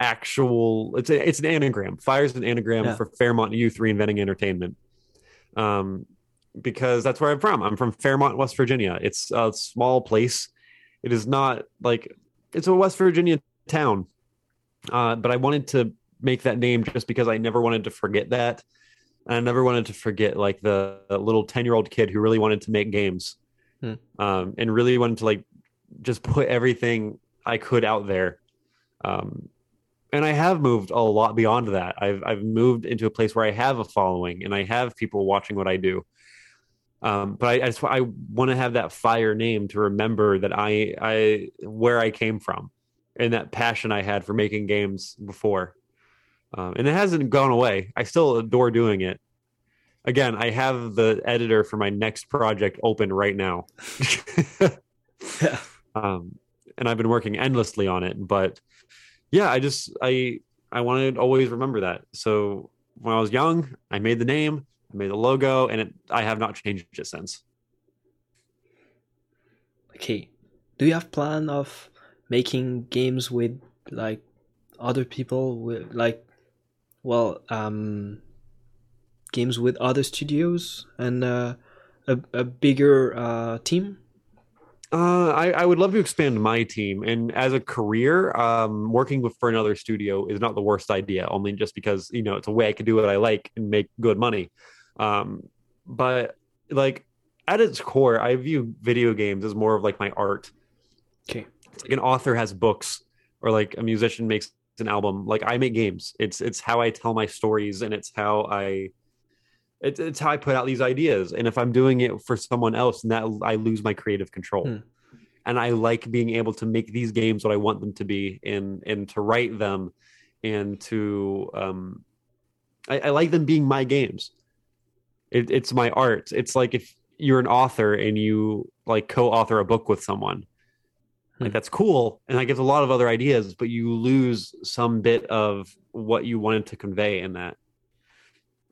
actual. It's a, it's an anagram. Fire's an anagram Yeah. for Fairmont Youth Reinventing Entertainment. Um, because that's where I'm from. I'm from Fairmont, West Virginia. It's a small place. It is not like it's a West Virginia town. Uh, but I wanted to make that name just because I never wanted to forget that. I never wanted to forget like the, the little 10 year old kid who really wanted to make games Hmm. um, and really wanted to like just put everything I could out there. Um, and I have moved a lot beyond that. I've, I've moved into a place where I have a following and I have people watching what I do. Um, but I, I just I want to have that fire name to remember that I I where I came from and that passion I had for making games before. Um, and it hasn't gone away. I still adore doing it. Again, I have the editor for my next project open right now. yeah. um, and I've been working endlessly on it. But yeah, I just I I want to always remember that. So when I was young, I made the name, I made the logo, and it, I have not changed it since. Okay. Do you have plan of making games with like other people with like well um games with other studios and uh, a a bigger uh team? Uh, I, I would love to expand my team, and as a career, um, working with for another studio is not the worst idea. Only just because you know it's a way I could do what I like and make good money. Um, but like at its core, I view video games as more of like my art. Okay. It's like an author has books, or like a musician makes an album. Like I make games. It's it's how I tell my stories, and it's how I it's, it's how I put out these ideas. And if I'm doing it for someone else, and that I lose my creative control. Hmm. And I like being able to make these games what I want them to be, and and to write them, and to um, I, I like them being my games. It, it's my art. It's like if you're an author and you like co-author a book with someone, like Hmm. that's cool, and that gives a lot of other ideas, but you lose some bit of what you wanted to convey in that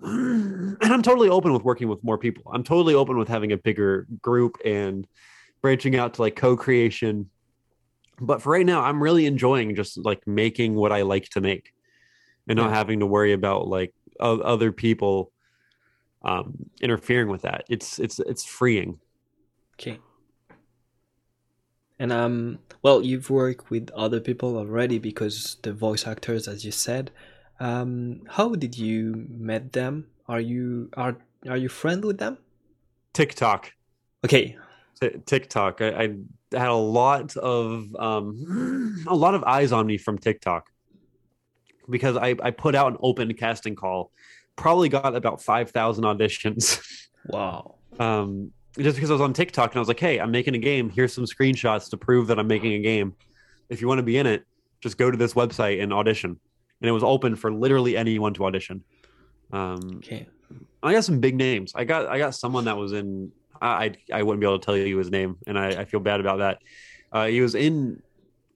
and I'm totally open with working with more people. I'm totally open with having a bigger group and branching out to like co-creation. But for right now, I'm really enjoying just like making what I like to make and not Yeah. having to worry about like o- other people um interfering with that. It's it's it's freeing. Okay. And um well you've worked with other people already because the voice actors as you said. Um how did you met them? Are you are are you friend with them? TikTok. Okay. T- TikTok. I, I had a lot of um, a lot of eyes on me from TikTok because I, I put out an open casting call, probably got about five thousand auditions. Wow. um, just because I was on TikTok and I was like, hey, I'm making a game. Here's some screenshots to prove that I'm making a game. If you want to be in it, just go to this website and audition. And it was open for literally anyone to audition. Um, Okay. I got some big names. I got I got someone that was in. I I, I wouldn't be able to tell you his name, and I, I feel bad about that. Uh, he was in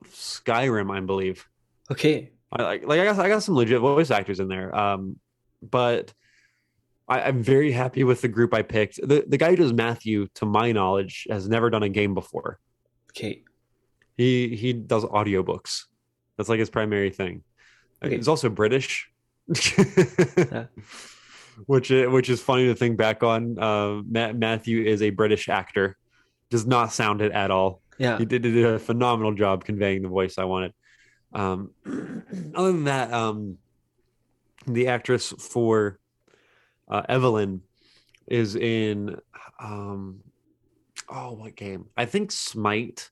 Skyrim, I believe. Okay. I like like I got I got some legit voice actors in there. Um, but I, I'm very happy with the group I picked. The the guy who does Matthew, to my knowledge, has never done a game before. Okay. He he does audiobooks. That's like his primary thing. Okay. He's also British. Yeah. Which which is funny to think back on. Uh, Matt, Matthew is a British actor. Does not sound it at all. Yeah. He did, did a phenomenal job conveying the voice I wanted. Um, other than that, um, the actress for uh, Evelyn is in um, oh what game? I think Smite.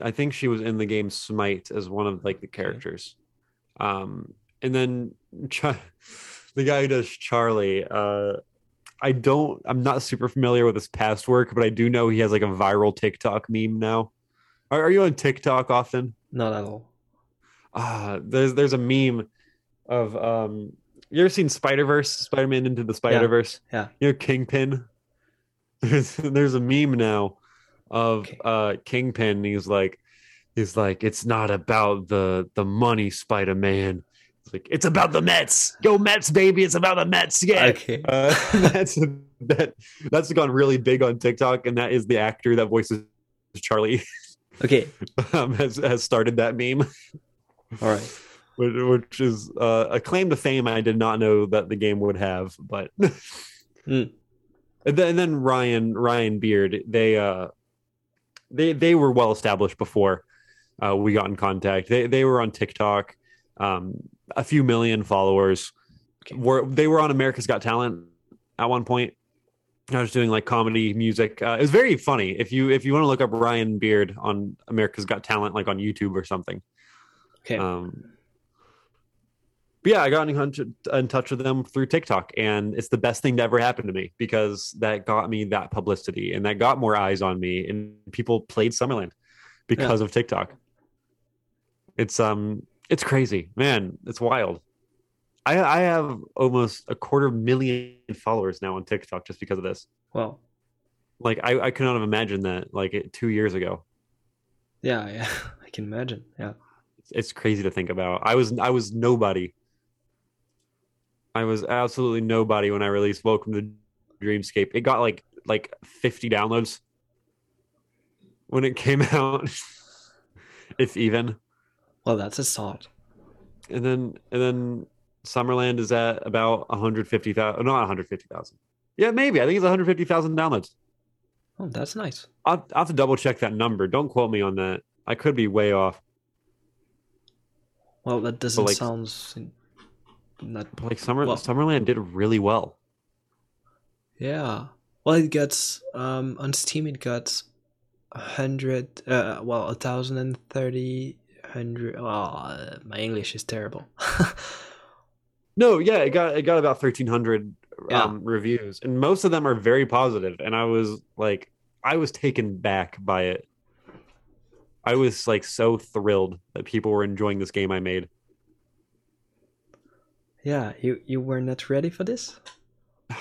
I think she was in the game Smite as one of like the characters. Um, and then Ch- the guy who does Charlie. Uh, I don't. I'm not super familiar with his past work, but I do know he has like a viral TikTok meme now. Are, are you on TikTok often? Not at all. Ah, there's there's a meme of um. You ever seen Spider Verse? Spider Man into the Spider Verse. yeah. You know Kingpin. There's there's a meme now of Okay. uh Kingpin. He's like, he's like, it's not about the the money, Spider Man. It's like it's about the Mets. Go Mets, baby! It's about the Mets. Yeah. Okay. Uh, that's that that's gone really big on TikTok, and that is the actor that voices Charlie Okay. um, has has started that meme, All right. Which, which is uh, a claim to fame I did not know that the game would have. But Mm. and, then, and then Ryan Ryan Beard they uh they they were well established before uh, we got in contact. They they were on TikTok, um, a few million followers. Okay. Were they were on America's Got Talent at one point? I was doing like comedy music. Uh, it was very funny. If you if you want to look up Ryan Beard on America's Got Talent, like on YouTube or something. Okay. Um, but yeah, I got in, in touch with them through TikTok, and it's the best thing to ever happen to me because that got me that publicity and that got more eyes on me, and people played Summerland because of TikTok. It's um, it's crazy, man. It's wild. I I have almost a quarter million followers now on TikTok just because of this. well. Like I I could not have imagined that like it, two years ago. Yeah. Yeah. I can imagine. Yeah. it's crazy to think about. I was I was nobody. I was absolutely nobody when I released Welcome to Dreamscape. It got like like 50 downloads when it came out, if even. Well, that's a start. And then and then Summerland is at about 150,000. Not 150,000. Yeah, maybe. I think it's 150,000 downloads. Oh, that's nice. I'll, I'll have to double check that number. Don't quote me on that. I could be way off. Well, that doesn't like- sound not. Like Summer Well- Summerland did really well. Yeah. Well, it gets um on Steam. It got a hundred. Uh, well, a thousand and thirty. Hundred. Oh, my English is terrible. No, yeah, it got it got about thirteen hundred Yeah. um, reviews, and most of them are very positive. And I was like, I was taken back by it. I was like so thrilled that people were enjoying this game I made. Yeah, you you were not ready for this.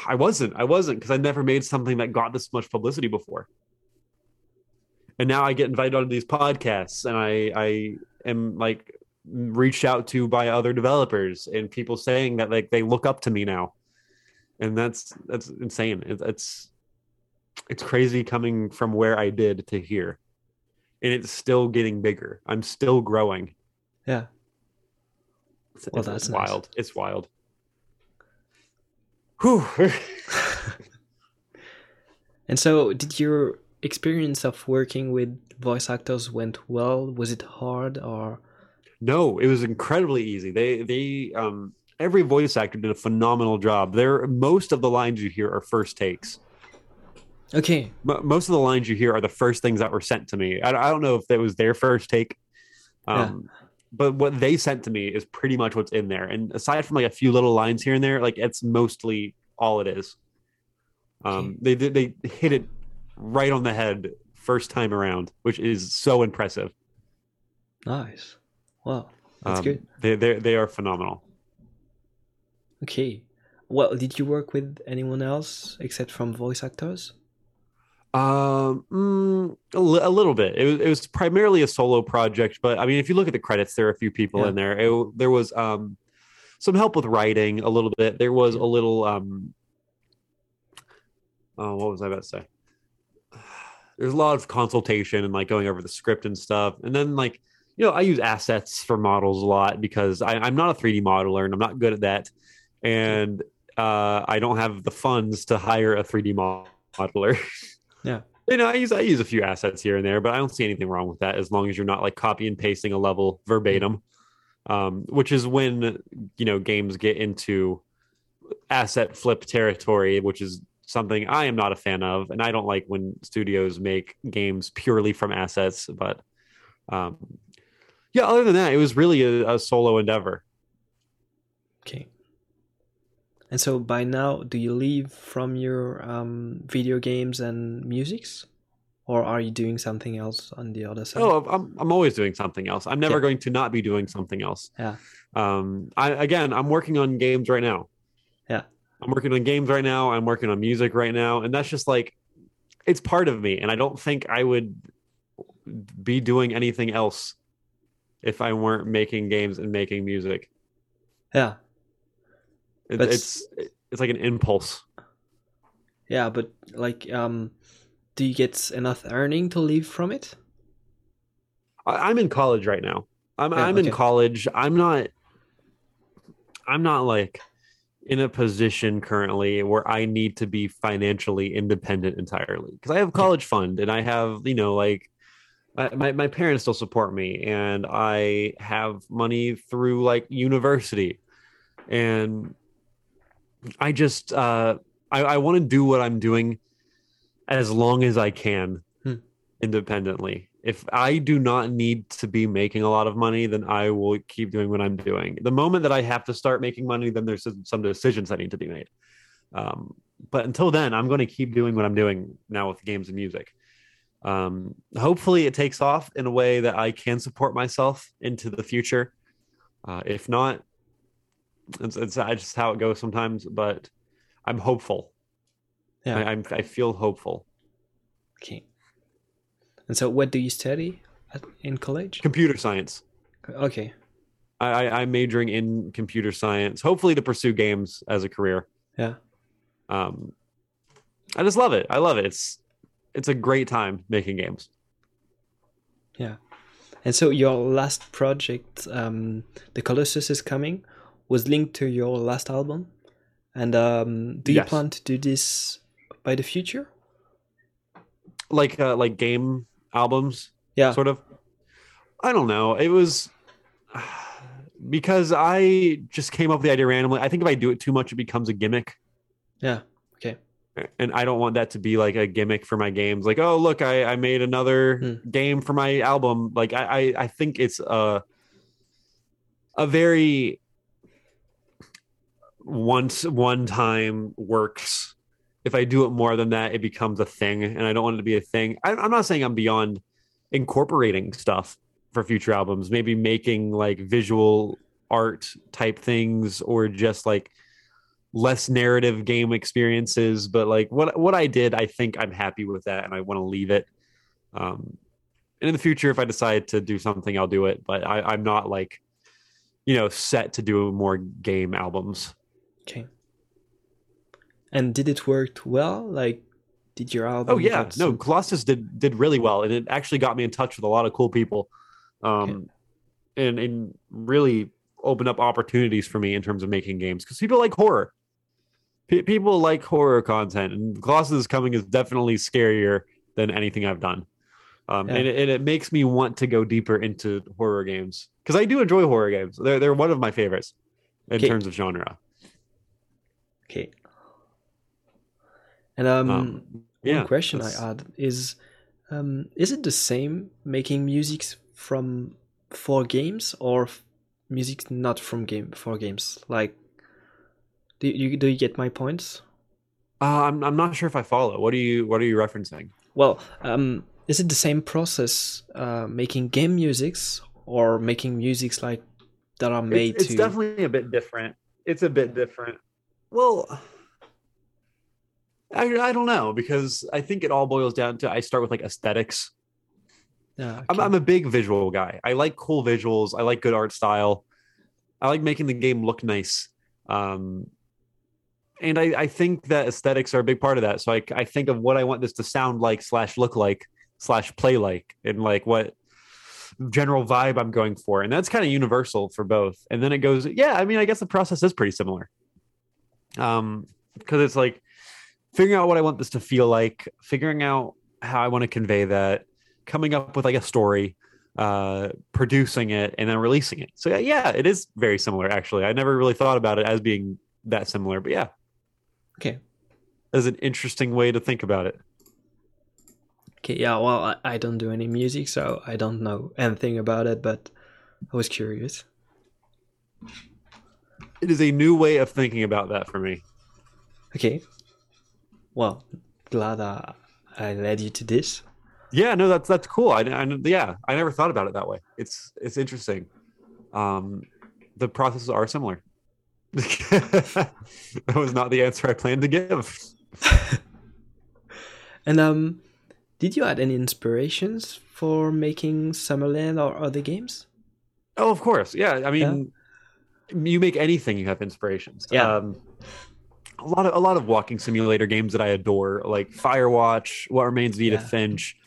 I wasn't, I wasn't, because I never made something that got this much publicity before. And now I get invited onto these podcasts, and I I am like reached out to by other developers and people saying that like they look up to me now, and that's that's insane. It, it's it's crazy coming from where I did to here, and it's still getting bigger. I'm still growing. Yeah. It's, Well, it's that's nice. wild. It's wild. Whew. And so, did your experience of working with voice actors went well? Was it hard or? No, it was incredibly easy. They they um every voice actor did a phenomenal job. There most of the lines you hear are first takes. Okay. M- most of the lines you hear are the first things that were sent to me. I, I don't know if that was their first take, um, but what they sent to me is pretty much what's in there. And aside from like a few little lines here and there, like it's mostly all it is. Um, they they they hit it right on the head first time around, which is so impressive. Nice. Wow. That's Um, good. They they they are phenomenal. Okay. Well, did you work with anyone else except from voice actors? Um, mm, a, li- a little bit. It was it was primarily a solo project, but I mean, if you look at the credits, there are a few people Yeah. in there. It, there was um some help with writing a little bit. There was a little um. Oh, what was I about to say? There's a lot of consultation and like going over the script and stuff, and then like you know I use assets for models a lot because I, I'm not a 3D modeler and I'm not good at that, and uh, I don't have the funds to hire a 3D mo- modeler. Yeah. You know, I use I use a few assets here and there, but I don't see anything wrong with that as long as you're not like copy and pasting a level verbatim. Um, which is when you know games get into asset flip territory, which is something I am not a fan of, and I don't like when studios make games purely from assets. But um, yeah, other than that, it was really a, a solo endeavor. Okay. And so by now, do you leave from your um, video games and musics? Or are you doing something else on the other side? Oh, I'm I'm always doing something else. I'm never Yeah. going to not be doing something else. Yeah. Um. I again, I'm working on games right now. Yeah. I'm working on games right now. I'm working on music right now, and that's just like, it's part of me, and I don't think I would be doing anything else if I weren't making games and making music. Yeah. It, But- it's it's like an impulse. Yeah, but like, um, do you get enough earning to live from it? I, I'm in college right now. I'm Yeah, I'm in college. I'm not. I'm not like in a position currently where I need to be financially independent entirely because I have a college fund and I have you know like my my parents still support me and I have money through like university and I just uh I, I want to do what I'm doing as long as I can Hmm. independently. If I do not need to be making a lot of money, then I will keep doing what I'm doing. The moment that I have to start making money, then there's some decisions that need to be made. Um, but until then, I'm going to keep doing what I'm doing now with games and music. Um, hopefully, it takes off in a way that I can support myself into the future. Uh, if not, it's, it's just how it goes sometimes. But I'm hopeful. Yeah. I, I'm, I feel hopeful. Okay. And so, what do you study at, in college? Computer science. Okay. I, I, I'm majoring in computer science, hopefully to pursue games as a career. Yeah. Um, I just love it. I love it. It's it's a great time making games. Yeah. And so, your last project, um, The Colossus is Coming, was linked to your last album. And um, do you Yes. plan to do this by the future? Like uh, like game albums, Yeah. sort of. I don't know. It was because I just came up with the idea randomly. I think if I do it too much, it becomes a gimmick. Yeah. Okay. and I don't want that to be like a gimmick for my games. Like, oh look, I, I made another Hmm. game for my album. Like, I, I I think it's a a very once one time works. If I do it more than that, it becomes a thing, and I don't want it to be a thing. I'm not saying I'm beyond incorporating stuff for future albums. Maybe making like visual art type things, or just like less narrative game experiences but like what what i did i think i'm happy with that and i want to leave it um and in the future if i decide to do something i'll do it but I, i'm not like you know set to do more game albums Okay. And did it work well? Like, did your album? oh yeah no colossus did did really well and it actually got me in touch with a lot of cool people um and and really opened up opportunities for me in terms of making games because people like horror P- people like horror content and colossus is coming is definitely scarier than anything i've done um Yeah. and, it, and it makes me want to go deeper into horror games because i do enjoy horror games they're, they're one of my favorites in Okay. terms of genre Okay. And um, Um, one Yeah, question I that's- had is, um, is it the same making music from for games or music not from game for games? Like, do you do you get my points? Uh, I'm I'm not sure if I follow. What are you What are you referencing? Well, um, is it the same process uh, making game musics or making musics like that are made it's, it's to? definitely a bit different. It's a bit different. Well, I I don't know because I think it all boils down to I start with like aesthetics. Yeah, I'm. I'm a big visual guy. I like cool visuals. I like good art style. I like making the game look nice. Um, and I, I think that aesthetics are a big part of that. So I, I think of what I want this to sound like slash look like slash play like and like what general vibe I'm going for. And that's kind of universal for both. And then it goes, yeah, I mean, I guess the process is pretty similar. Um, because it's like figuring out what I want this to feel like, figuring out how I want to convey that, coming up with like a story, uh, producing it, and then releasing it. So yeah, yeah, it is very similar actually. I never really thought about it as being that similar, but yeah, okay. as an interesting way to think about it. Okay, yeah, well, I, I don't do any music, so I don't know anything about it, but I was curious. It is a new way of thinking about that for me. Okay. Well, glad I, I led you to this. Yeah, no, that's that's cool. I, I yeah, I never thought about it that way. It's it's interesting. Um, the processes are similar. that was not the answer I planned to give. And um, did you add any inspirations for making Summerland or other games? Oh, of course. Yeah, I mean, you make anything, you have inspirations. Yeah. Um, a lot of a lot of walking simulator games that I adore, like Firewatch, What Remains of Edith Yeah. Finch,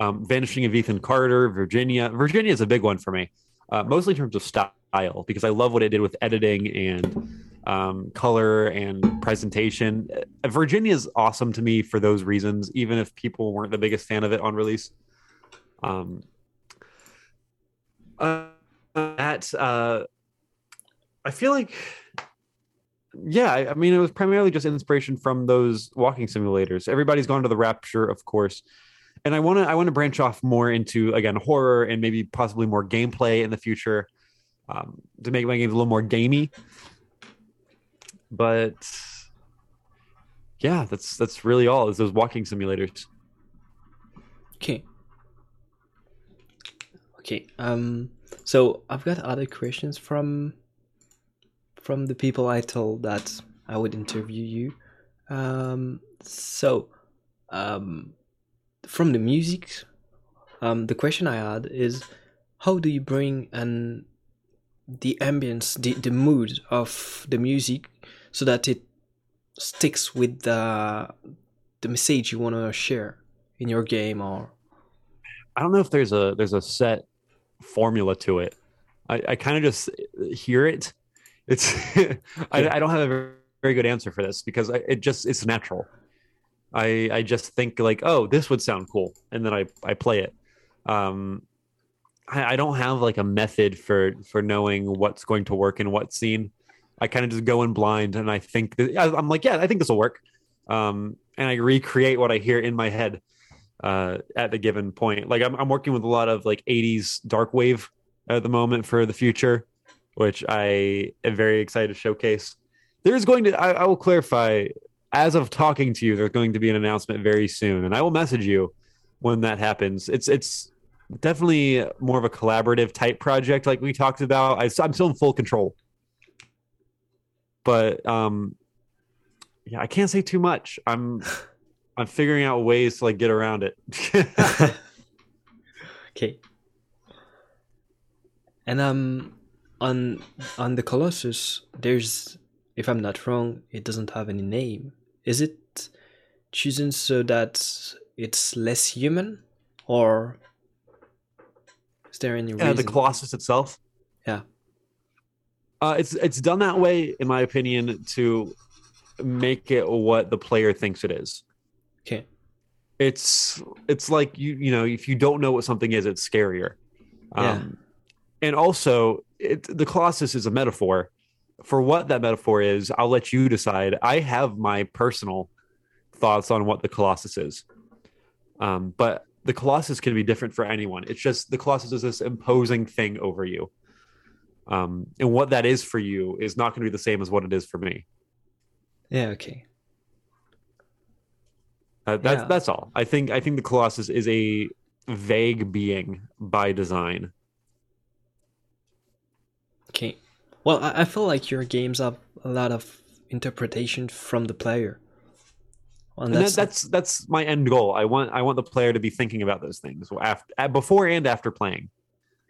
um, Vanishing of Ethan Carter, Virginia. Virginia is a big one for me, uh, mostly in terms of style, because I love what it did with editing and um, color and presentation. Uh, Virginia is awesome to me for those reasons, even if people weren't the biggest fan of it on release. Um, uh, that uh, I feel like, yeah, I, mean, it was primarily just inspiration from those walking simulators. Everybody's gone to the Rapture, of course, and I want to I want to branch off more into again horror and maybe possibly more gameplay in the future um, to make my games a little more gamey. But yeah, that's that's really all is those walking simulators. Okay. Okay. Um. So I've got other questions from from the people I told that I would interview you. Um. So, um, from the music, um, the question I had is, how do you bring an the ambience, the the mood of the music, so that it sticks with the the message you want to share in your game or I don't know if there's a there's a set formula to it. I, I kind of just hear it. It's I, I don't have a very, good answer for this because I, it just it's natural. I I just think like oh this would sound cool and then I I play it. Um, I, I don't have like a method for for knowing what's going to work in what scene. I kind of just go in blind and I think that, I- I'm like yeah I think this will work. Um, and I recreate what I hear in my head uh, at the given point. Like I'm, I'm working with a lot of like 80s dark wave at the moment for the future, which I am very excited to showcase. There's going to, I, I will clarify, as of talking to you, there's going to be an announcement very soon, and I will message you when that happens. It's it's definitely more of a collaborative type project, like we talked about. I, I'm still in full control, but um, yeah, I can't say too much. I'm I'm figuring out ways to like get around it. okay. And um on on the Colossus there's if I'm not wrong, it doesn't have any name. Is it chosen so that it's less human or is there any reason? Yeah, the Colossus itself. Yeah. Uh, it's it's done that way, in my opinion, to make it what the player thinks it is. Okay. It's it's like you you know if you don't know what something is, it's scarier. Yeah. Um, and also, it, the Colossus is a metaphor. For what that metaphor is, I'll let you decide. I have my personal thoughts on what the Colossus is. Um, but the Colossus can be different for anyone. It's just the Colossus is this imposing thing over you. Um, and what that is for you is not going to be the same as what it is for me. Yeah. Okay. Uh, that's Yeah. that's all. I think I think the Colossus is a vague being by design. Okay. Well, I, I feel like your games have a lot of interpretation from the player. And And that's that's my end goal. I want I want the player to be thinking about those things after before and after playing.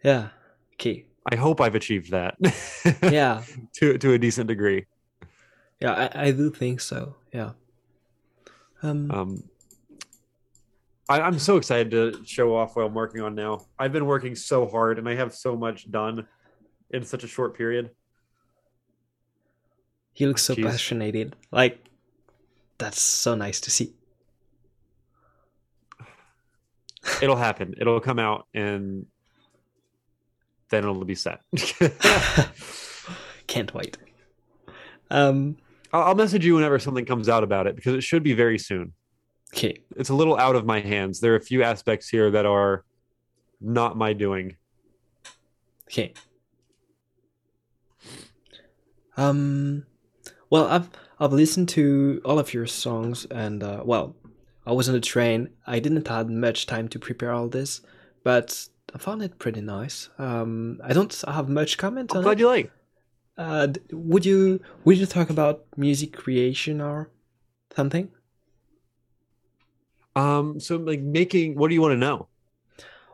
yeah. Okay. I hope I've achieved that. Yeah. to to a decent degree. Yeah. I, I do think so. Yeah. Um. Um, I, I'm so excited to show off what I'm working on now. I've been working so hard, and I have so much done in such a short period. He looks so Jeez. passionate. Like, that's so nice to see. It'll happen. It'll come out, and then it'll be set. Can't wait. Um. I'll I'll message you whenever something comes out about it because it should be very soon. Okay. It's a little out of my hands. There are a few aspects here that are not my doing. Okay. Um. Well, I've I've listened to all of your songs, and uh, well, I was on the train. I didn't have much time to prepare all this, but I found it pretty nice. Um, I don't have much comment I'm on glad it. you like. Uh, would you would you talk about music creation or something? Um, so like making. What do you want to know?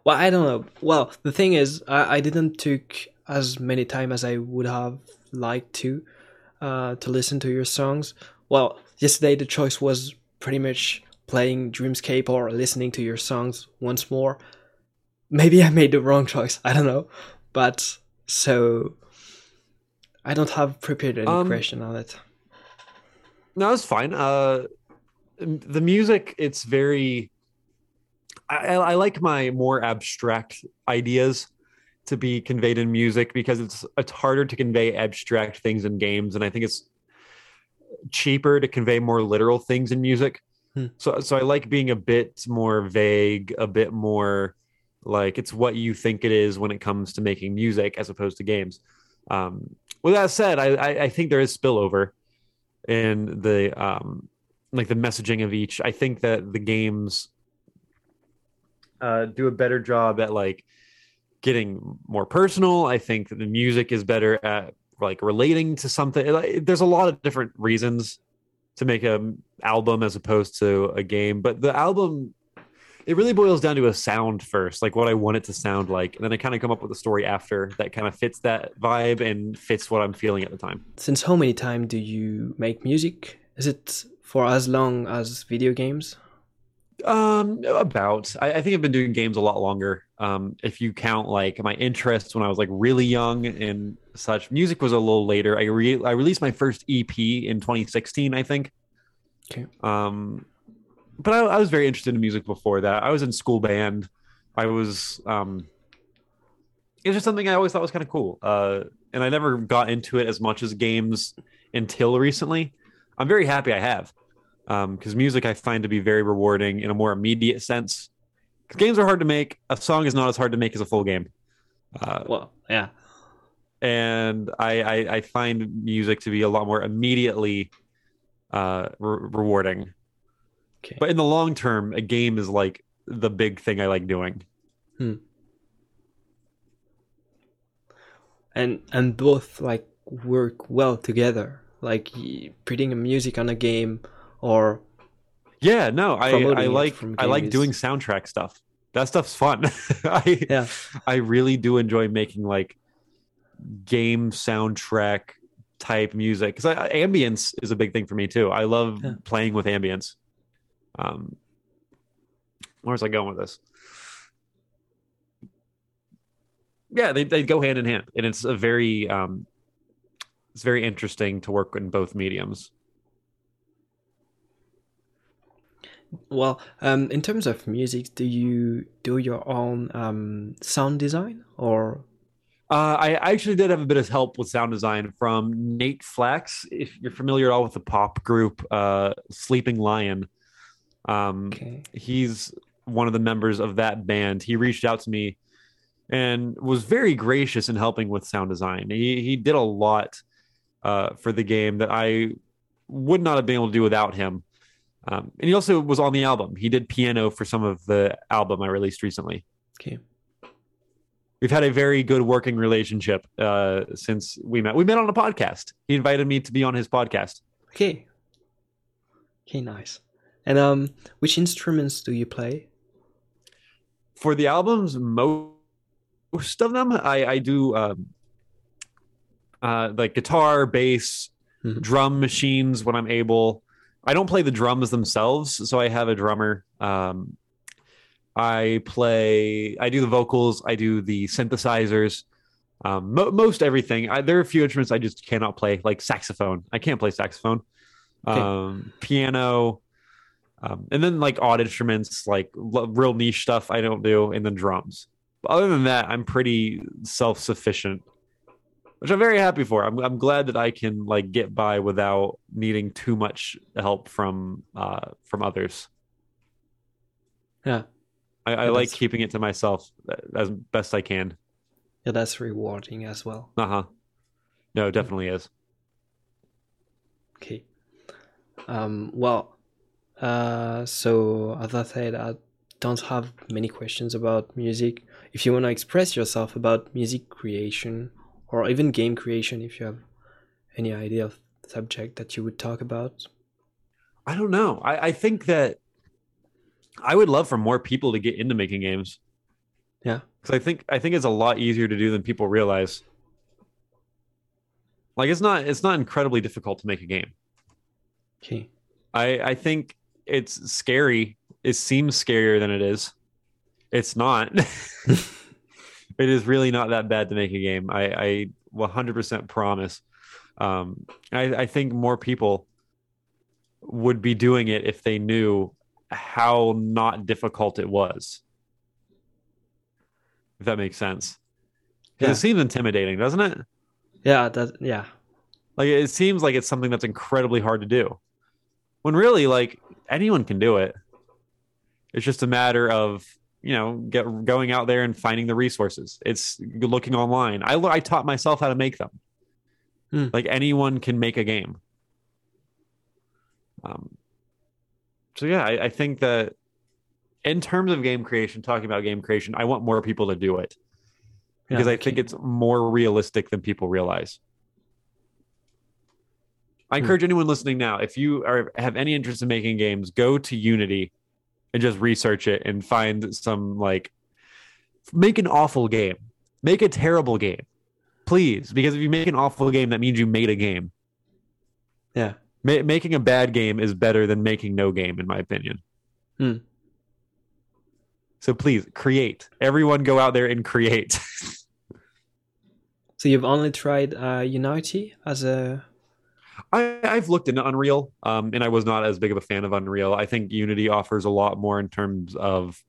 Well, I don't know. Well, the thing is, I, I didn't took as many time as I would have liked to uh, to listen to your songs. Well, yesterday the choice was pretty much playing Dreamscape or listening to your songs once more. Maybe I made the wrong choice. I don't know, but so I don't have prepared any Um, question on it. No, it's fine. Uh, the music, it's very. I, I I like my more abstract ideas to be conveyed in music because it's it's harder to convey abstract things in games, and I think it's cheaper to convey more literal things in music. Hmm. So so I like being a bit more vague, a bit more like it's what you think it is when it comes to making music as opposed to games. Um, with that said, I, I, I think there is spillover in the um, like the messaging of each. I think that the games uh, do a better job at like getting more personal. I think the music is better at like relating to something. There's a lot of different reasons to make an album as opposed to a game, but the album it really boils down to a sound first, like what I want it to sound like, and then I kind of come up with a story after that kind of fits that vibe and fits what I'm feeling at the time. Since how many time do you make music? Is it for as long as video games? Um, about. I, I think I've been doing games a lot longer. Um, if you count like my interest when I was like really young and such, music was a little later. I re- I released my first EP in 2016, I think. Okay. Um, but I, I was very interested in music before that. I was in school band. I was um, it was just something I always thought was kind of cool. Uh, and I never got into it as much as games until recently. I'm very happy I have because music I find to be very rewarding in a more immediate sense. Because games are hard to make. A song is not as hard to make as a full game. Uh, Well, yeah. and I, I, I find music to be a lot more immediately uh, re- rewarding. Okay. But in the long term, a game is like the big thing I like doing. and and both like work well together like putting music on a game or Yeah, no, I, I like I like doing soundtrack stuff. That stuff's fun. I yeah I really do enjoy making like game soundtrack type music because ambience is a big thing for me too. I love Yeah. playing with ambience. Um, where's I going with this? Yeah, they they go hand in hand, and it's a very um, it's very interesting to work in both mediums. Well um in terms of music do you do your own um sound design or Uh, I actually did have a bit of help with sound design from Nate Flax. If you're familiar at all with the pop group uh, Sleeping Lion, Um, Okay. he's one of the members of that band. He reached out to me and was very gracious in helping with sound design. He he did a lot uh, for the game that I would not have been able to do without him. Um, and he also was on the album. He did piano for some of the album I released recently. Okay. We've had a very good working relationship uh, since we met. We met on a podcast. He invited me to be on his podcast. Okay. Okay, nice. And um, which instruments do you play? for the albums, most of them I, I do um, uh, like guitar, bass, Mhm. drum machines when I'm able. I don't play the drums themselves, so I have a drummer. Um, I play, I do the vocals, I do the synthesizers, um, mo- most everything. I, there are a few instruments I just cannot play, like saxophone. I can't play saxophone. Okay. Um, piano, um, and then like odd instruments, like l- real niche stuff I don't do, and then drums. But other than that, I'm pretty self sufficient, which I'm very happy for. I'm I'm glad that I can like get by without needing too much help from uh from others. Yeah. I, I like keeping it to myself as best I can. Yeah, that's rewarding as well. Uh huh. No, it definitely is. Okay. Um, well, uh, so as I said, I don't have many questions about music. If you want to express yourself about music creation or even game creation, if you have any idea of subject that you would talk about, I don't know. I, I think that I would love for more people to get into making games. Yeah. Because I think I think it's a lot easier to do than people realize. Like it's not it's not incredibly difficult to make a game. okay, I I think it's scary. It seems scarier than it is. It's not. it is really not that bad to make a game. I I 100% promise. Um, I I think more people would be doing it if they knew how not difficult it was. If that makes sense. Yeah. It seems intimidating, doesn't it? yeah, that yeah, Like it seems like it's something that's incredibly hard to do. When really like anyone can do it. It's just a matter of, you know, get going out there and finding the resources. It's looking online. I I taught myself how to make them. Hmm. Like anyone can make a game. Um so yeah, I, I think that in terms of game creation, talking about game creation, I want more people to do it yeah, because I think it's more realistic than people realize. I Hmm. encourage anyone listening now, if you are have any interest in making games, go to Unity and just research it and find some like make an awful game. Make a terrible game. Please, because if you make an awful game, that means you made a game. yeah, Ma- making a bad game is better than making no game, in my opinion. Hmm. So please create. Everyone go out there and create. So you've only tried uh, Unity as a I, I've looked into Unreal, um, and I was not as big of a fan of Unreal. I think Unity offers a lot more in terms of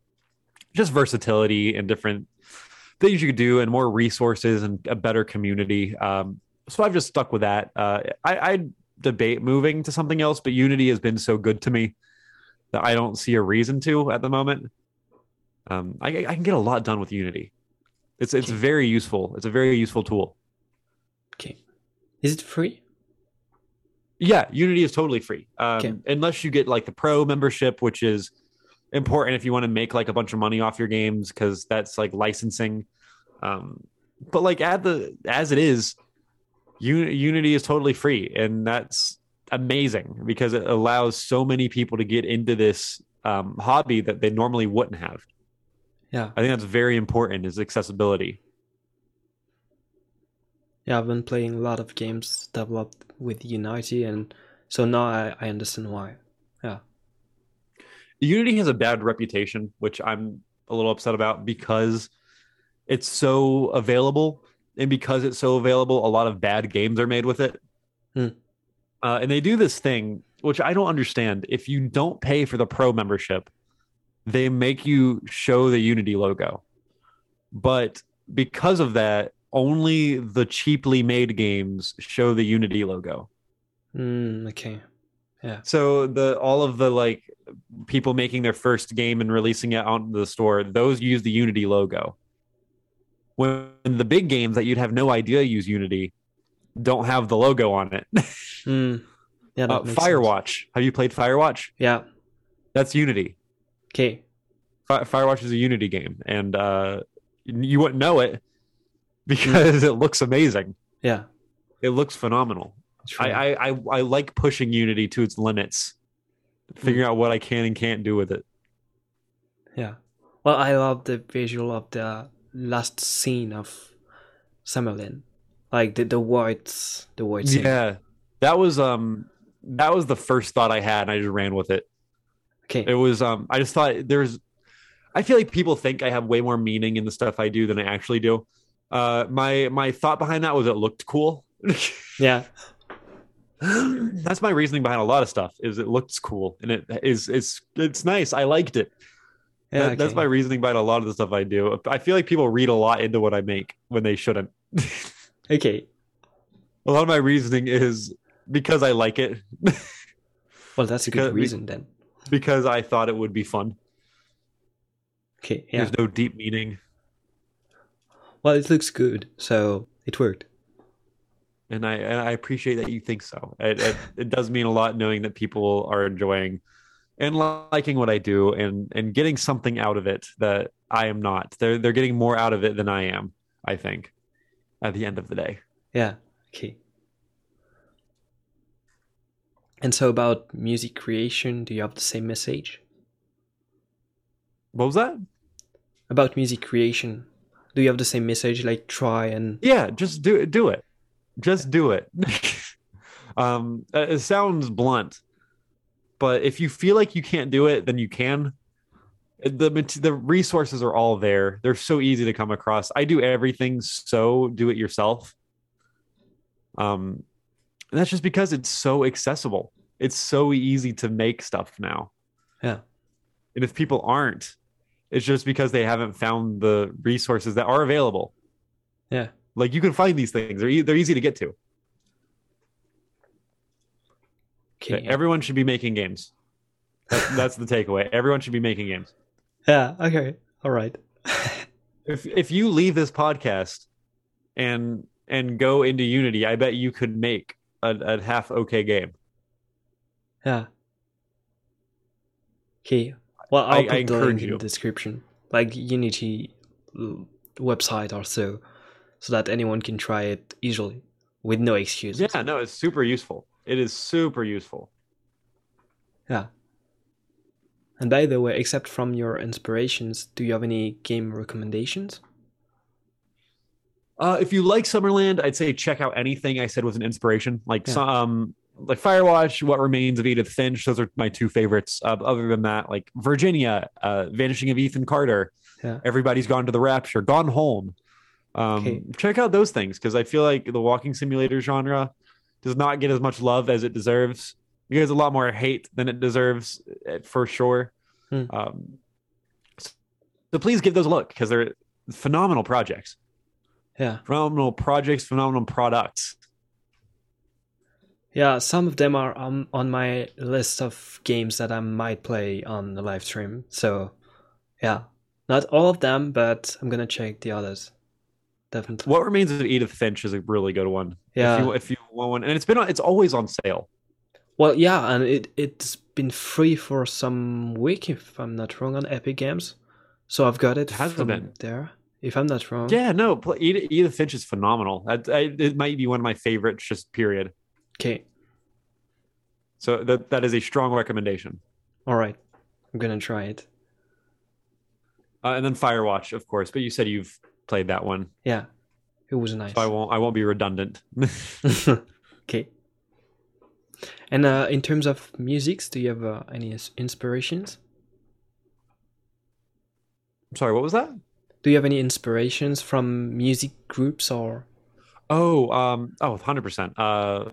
just versatility and different things you could do, and more resources and a better community. Um, so I've just stuck with that. Uh, I, I debate moving to something else, but Unity has been so good to me that I don't see a reason to at the moment. Um, I, I can get a lot done with Unity. It's it's Okay. very useful. It's a very useful tool. okay, is it free? Yeah, Unity is totally free. Um, Okay. Unless you get like the pro membership, which is important if you want to make like a bunch of money off your games because that's like licensing. Um, but like at the as it is, Un- Unity is totally free, and that's amazing because it allows so many people to get into this um, hobby that they normally wouldn't have. Yeah, I think that's very important is accessibility. yeah. I've been playing a lot of games developed with Unity, and so now I, I understand why. Yeah. Unity has a bad reputation, which I'm a little upset about because it's so available, and because it's so available, a lot of bad games are made with it. Hmm. Uh, and they do this thing, which I don't understand. If you don't pay for the pro membership, they make you show the Unity logo, but because of that, only the cheaply made games show the Unity logo. Mm, okay. Yeah. So the all of the like people making their first game and releasing it on the store, those use the Unity logo. When the big games that you'd have no idea use Unity don't have the logo on it. Mm. Yeah. Uh, makes sense. Firewatch. Have you played Firewatch? Yeah. That's Unity. Okay. Fi- Firewatch is a Unity game, and uh, you wouldn't know it because it looks amazing. Yeah. It looks phenomenal. I, I, I, I like pushing Unity to its limits, figuring out what I can and can't do with it. Yeah. Well, I love the visual of the last scene of Summerland, like the the white the white scene. Yeah, that was um that was the first thought I had, and I just ran with it. Okay. It was um I just thought there's I feel like people think I have way more meaning in the stuff I do than I actually do. Uh my my thought behind that was it looked cool. yeah. That's my reasoning behind a lot of stuff is it looks cool and it is it's it's nice. I liked it. Yeah. That- That's my reasoning behind a lot of the stuff I do. I feel like people read a lot into what I make when they shouldn't. Okay. a lot of my reasoning is because I like it, Well, that's a good reason then. because I thought it would be fun. Okay. Yeah. There's no deep meaning. Well, it looks good, so it worked. and I and I appreciate that you think so. It, it it does mean a lot knowing that people are enjoying and liking what I do and and getting something out of it that I am not. They're they're getting more out of it than I am. I think at the end of the day. Yeah. Okay. And so about music creation, do you have the same message? What was that? About music creation, do you have the same message like try and Yeah, just do it. Do it. Just do it. um, it it sounds blunt, but if you feel like you can't do it, then you can. The the resources are all there. They're so easy to come across. I do everything so do it yourself. Um, and that's just because it's so accessible. It's so easy to make stuff now. Yeah. And if people aren't, it's just because they haven't found the resources that are available. Yeah. Like you can find these things. They're e- they're easy to get to. okay. Everyone should be making games. That's, that's the takeaway. Everyone should be making games. yeah, okay. All right. If if you leave this podcast and and go into Unity, I bet you could make a, a half okay game. Yeah. Okay. Well, I- I'll I put the encourage link in the description, like Unity uh, website or so, so that anyone can try it easily with no excuses. Yeah, no, it's super useful. It is super useful. Yeah. And by the way, except from your inspirations, do you have any game recommendations? Uh, if you like Summerland, I'd say check out anything I said was an inspiration, like Yeah. some like Firewatch, What Remains of Edith Finch. Those are my two favorites. Uh, other than that, like Virginia, uh, Vanishing of Ethan Carter, Yeah. Everybody's Gone to the Rapture, Gone Home. Um, Okay. Check out those things because I feel like the walking simulator genre does not get as much love as it deserves. It gets a lot more hate than it deserves, eh, for sure. Hmm. Um, so please give those a look because they're phenomenal projects Yeah. phenomenal projects, phenomenal products. Yeah, some of them are um, on my list of games that I might play on the live stream. So, yeah, not all of them, but I'm gonna check the others. Definitely. What remains of Edith Finch is a really good one. Yeah. If you, if you want one, and it's been on, it's always on sale. Well, yeah, and it it's been free for some week, if I'm not wrong, on Epic Games. So I've got it Has it from been? there. If I'm not wrong. Yeah, no, Edith, Finch is phenomenal. That, I, it might be one of my favorites, just period. Okay. So that that is a strong recommendation. All right. I'm gonna try it. Uh, and then Firewatch, of course. But you said you've played that one, Yeah. It was nice. so I won't I won't be redundant. okay. And uh, in terms of musics, do you have uh, any ins- inspirations? Sorry, what was that? Do you have any inspirations from music groups or? Oh, um, oh, 100%. Uh,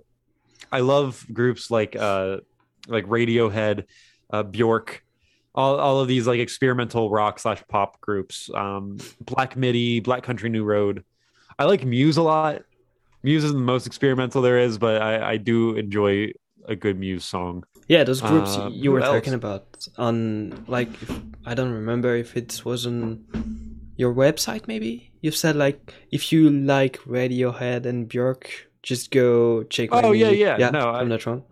I love groups like uh, like Radiohead, uh, Bjork, all, all of these like experimental rock slash pop groups. Um, Black Midi, Black Country New Road. I like Muse a lot. Muse isn't the most experimental there is, but I, I do enjoy a good Muse song. Yeah, those groups Uh, you were else? talking about on like if, I don't remember if it was on your website maybe. You've said like if you like Radiohead and Björk, just go check. Oh, yeah, yeah. yeah. No, I'm I- not wrong.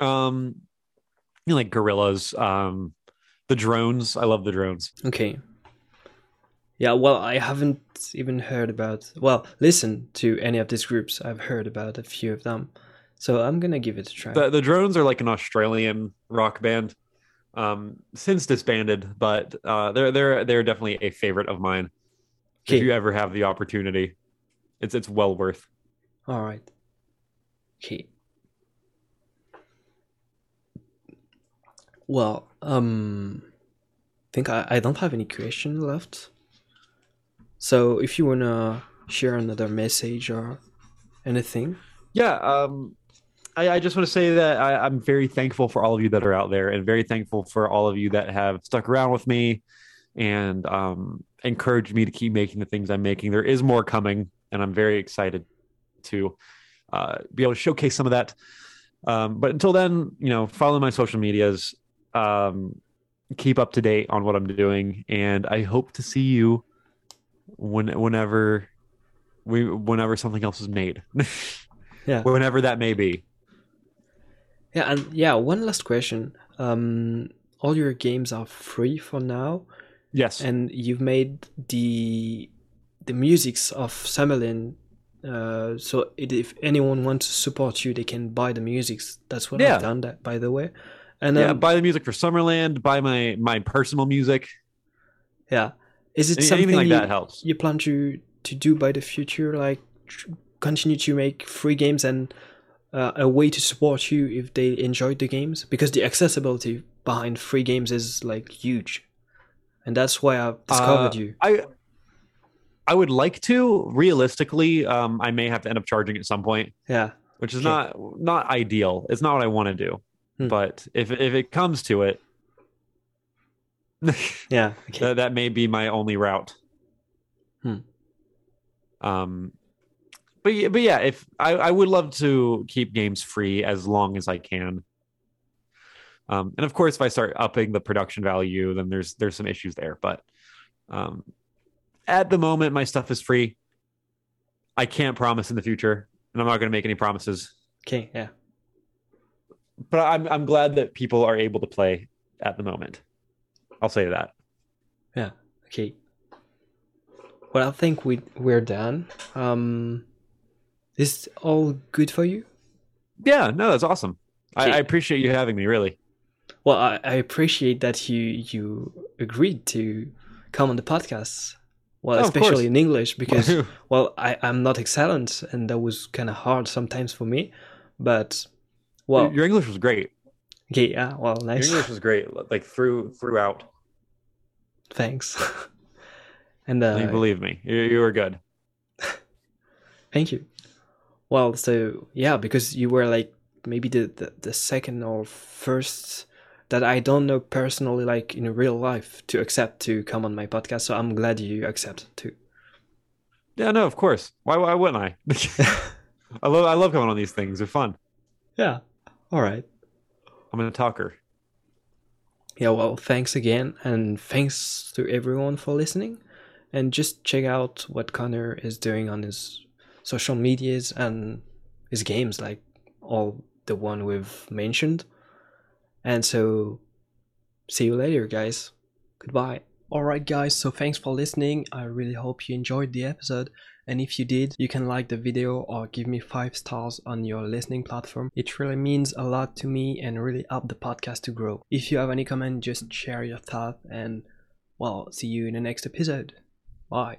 Um, you know, like Gorillaz, um, the drones. I love the drones. Okay. Yeah, well, I haven't even heard about, well, listen to any of these groups. I've heard about a few of them. So I'm going to give it a try. The the drones are like an Australian rock band, um, since disbanded, but uh, they're they're they're definitely a favorite of mine. Okay. If you ever have the opportunity, it's it's well worth. All right. Okay. Well, um, I think I, I don't have any question left. So if you wanna share another message or anything, Yeah, um, I, I just want to say that I, I'm very thankful for all of you that are out there, and very thankful for all of you that have stuck around with me and um, encouraged me to keep making the things I'm making. There is more coming, and I'm very excited to uh, be able to showcase some of that. Um, but until then, you know, follow my social medias, um, keep up to date on what I'm doing, and I hope to see you when whenever we whenever something else is made. Yeah. whenever that may be. yeah, and yeah, one last question. Um, all your games are free for now, Yes. and you've made the the musics of Summerland. Uh, so it, if anyone wants to support you, they can buy the musics. That's what Yeah. I've done. That by the way, and yeah, um, buy the music for Summerland, buy my my personal music. yeah, is it Any- something Anything like you, that helps. you plan to to do by the future? Like tr- continue to make free games and uh, a way to support you if they enjoyed the games because the accessibility behind free games is like huge, and that's why I've discovered Uh, you. I I would like to. Realistically, um, I may have to end up charging at some point, Yeah, which is Okay. not not ideal. It's not what I want to do. Hmm. But if if it comes to it, yeah, okay. that, that may be my only route. Hmm. Um, but yeah, but yeah, if I, I would love to keep games free as long as I can. Um, and of course, if I start upping the production value, then there's there's some issues there. But um, at the moment, my stuff is free. I can't promise in the future, and I'm not going to make any promises. okay, yeah. But I'm I'm glad that people are able to play at the moment. I'll say that. Yeah. Okay. Well, I think we we're done. Um, is all good for you? Yeah, no, that's awesome. I, I appreciate you having me. Really. Well, I, I appreciate that you you agreed to come on the podcast. Well, Oh, especially in English because well, I I'm not excellent, and that was kind of hard sometimes for me. But well, your English was great. okay, yeah, well, Your nice. English was great, like through throughout. Thanks. and You uh, believe me, you, you were good. Thank you. Well, so yeah, because you were like maybe the, the, the second or first that I don't know personally, like in real life, to accept to come on my podcast. So I'm glad you accepted too. Yeah, no, of course. Why why wouldn't I? I love I love coming on these things. They're fun. Yeah. All right. I'm a talker. Yeah. Well, thanks again, and thanks to everyone for listening. And just check out what Connor is doing on his social medias and his games, like all the one we've mentioned. And so, see you later, guys. Goodbye. Alright, guys, so thanks for listening. I really hope you enjoyed the episode. And if you did, you can like the video or give me 5 stars on your listening platform. It really means a lot to me and really help the podcast to grow. If you have any comment, just share your thought and well, see you in the next episode. Bye.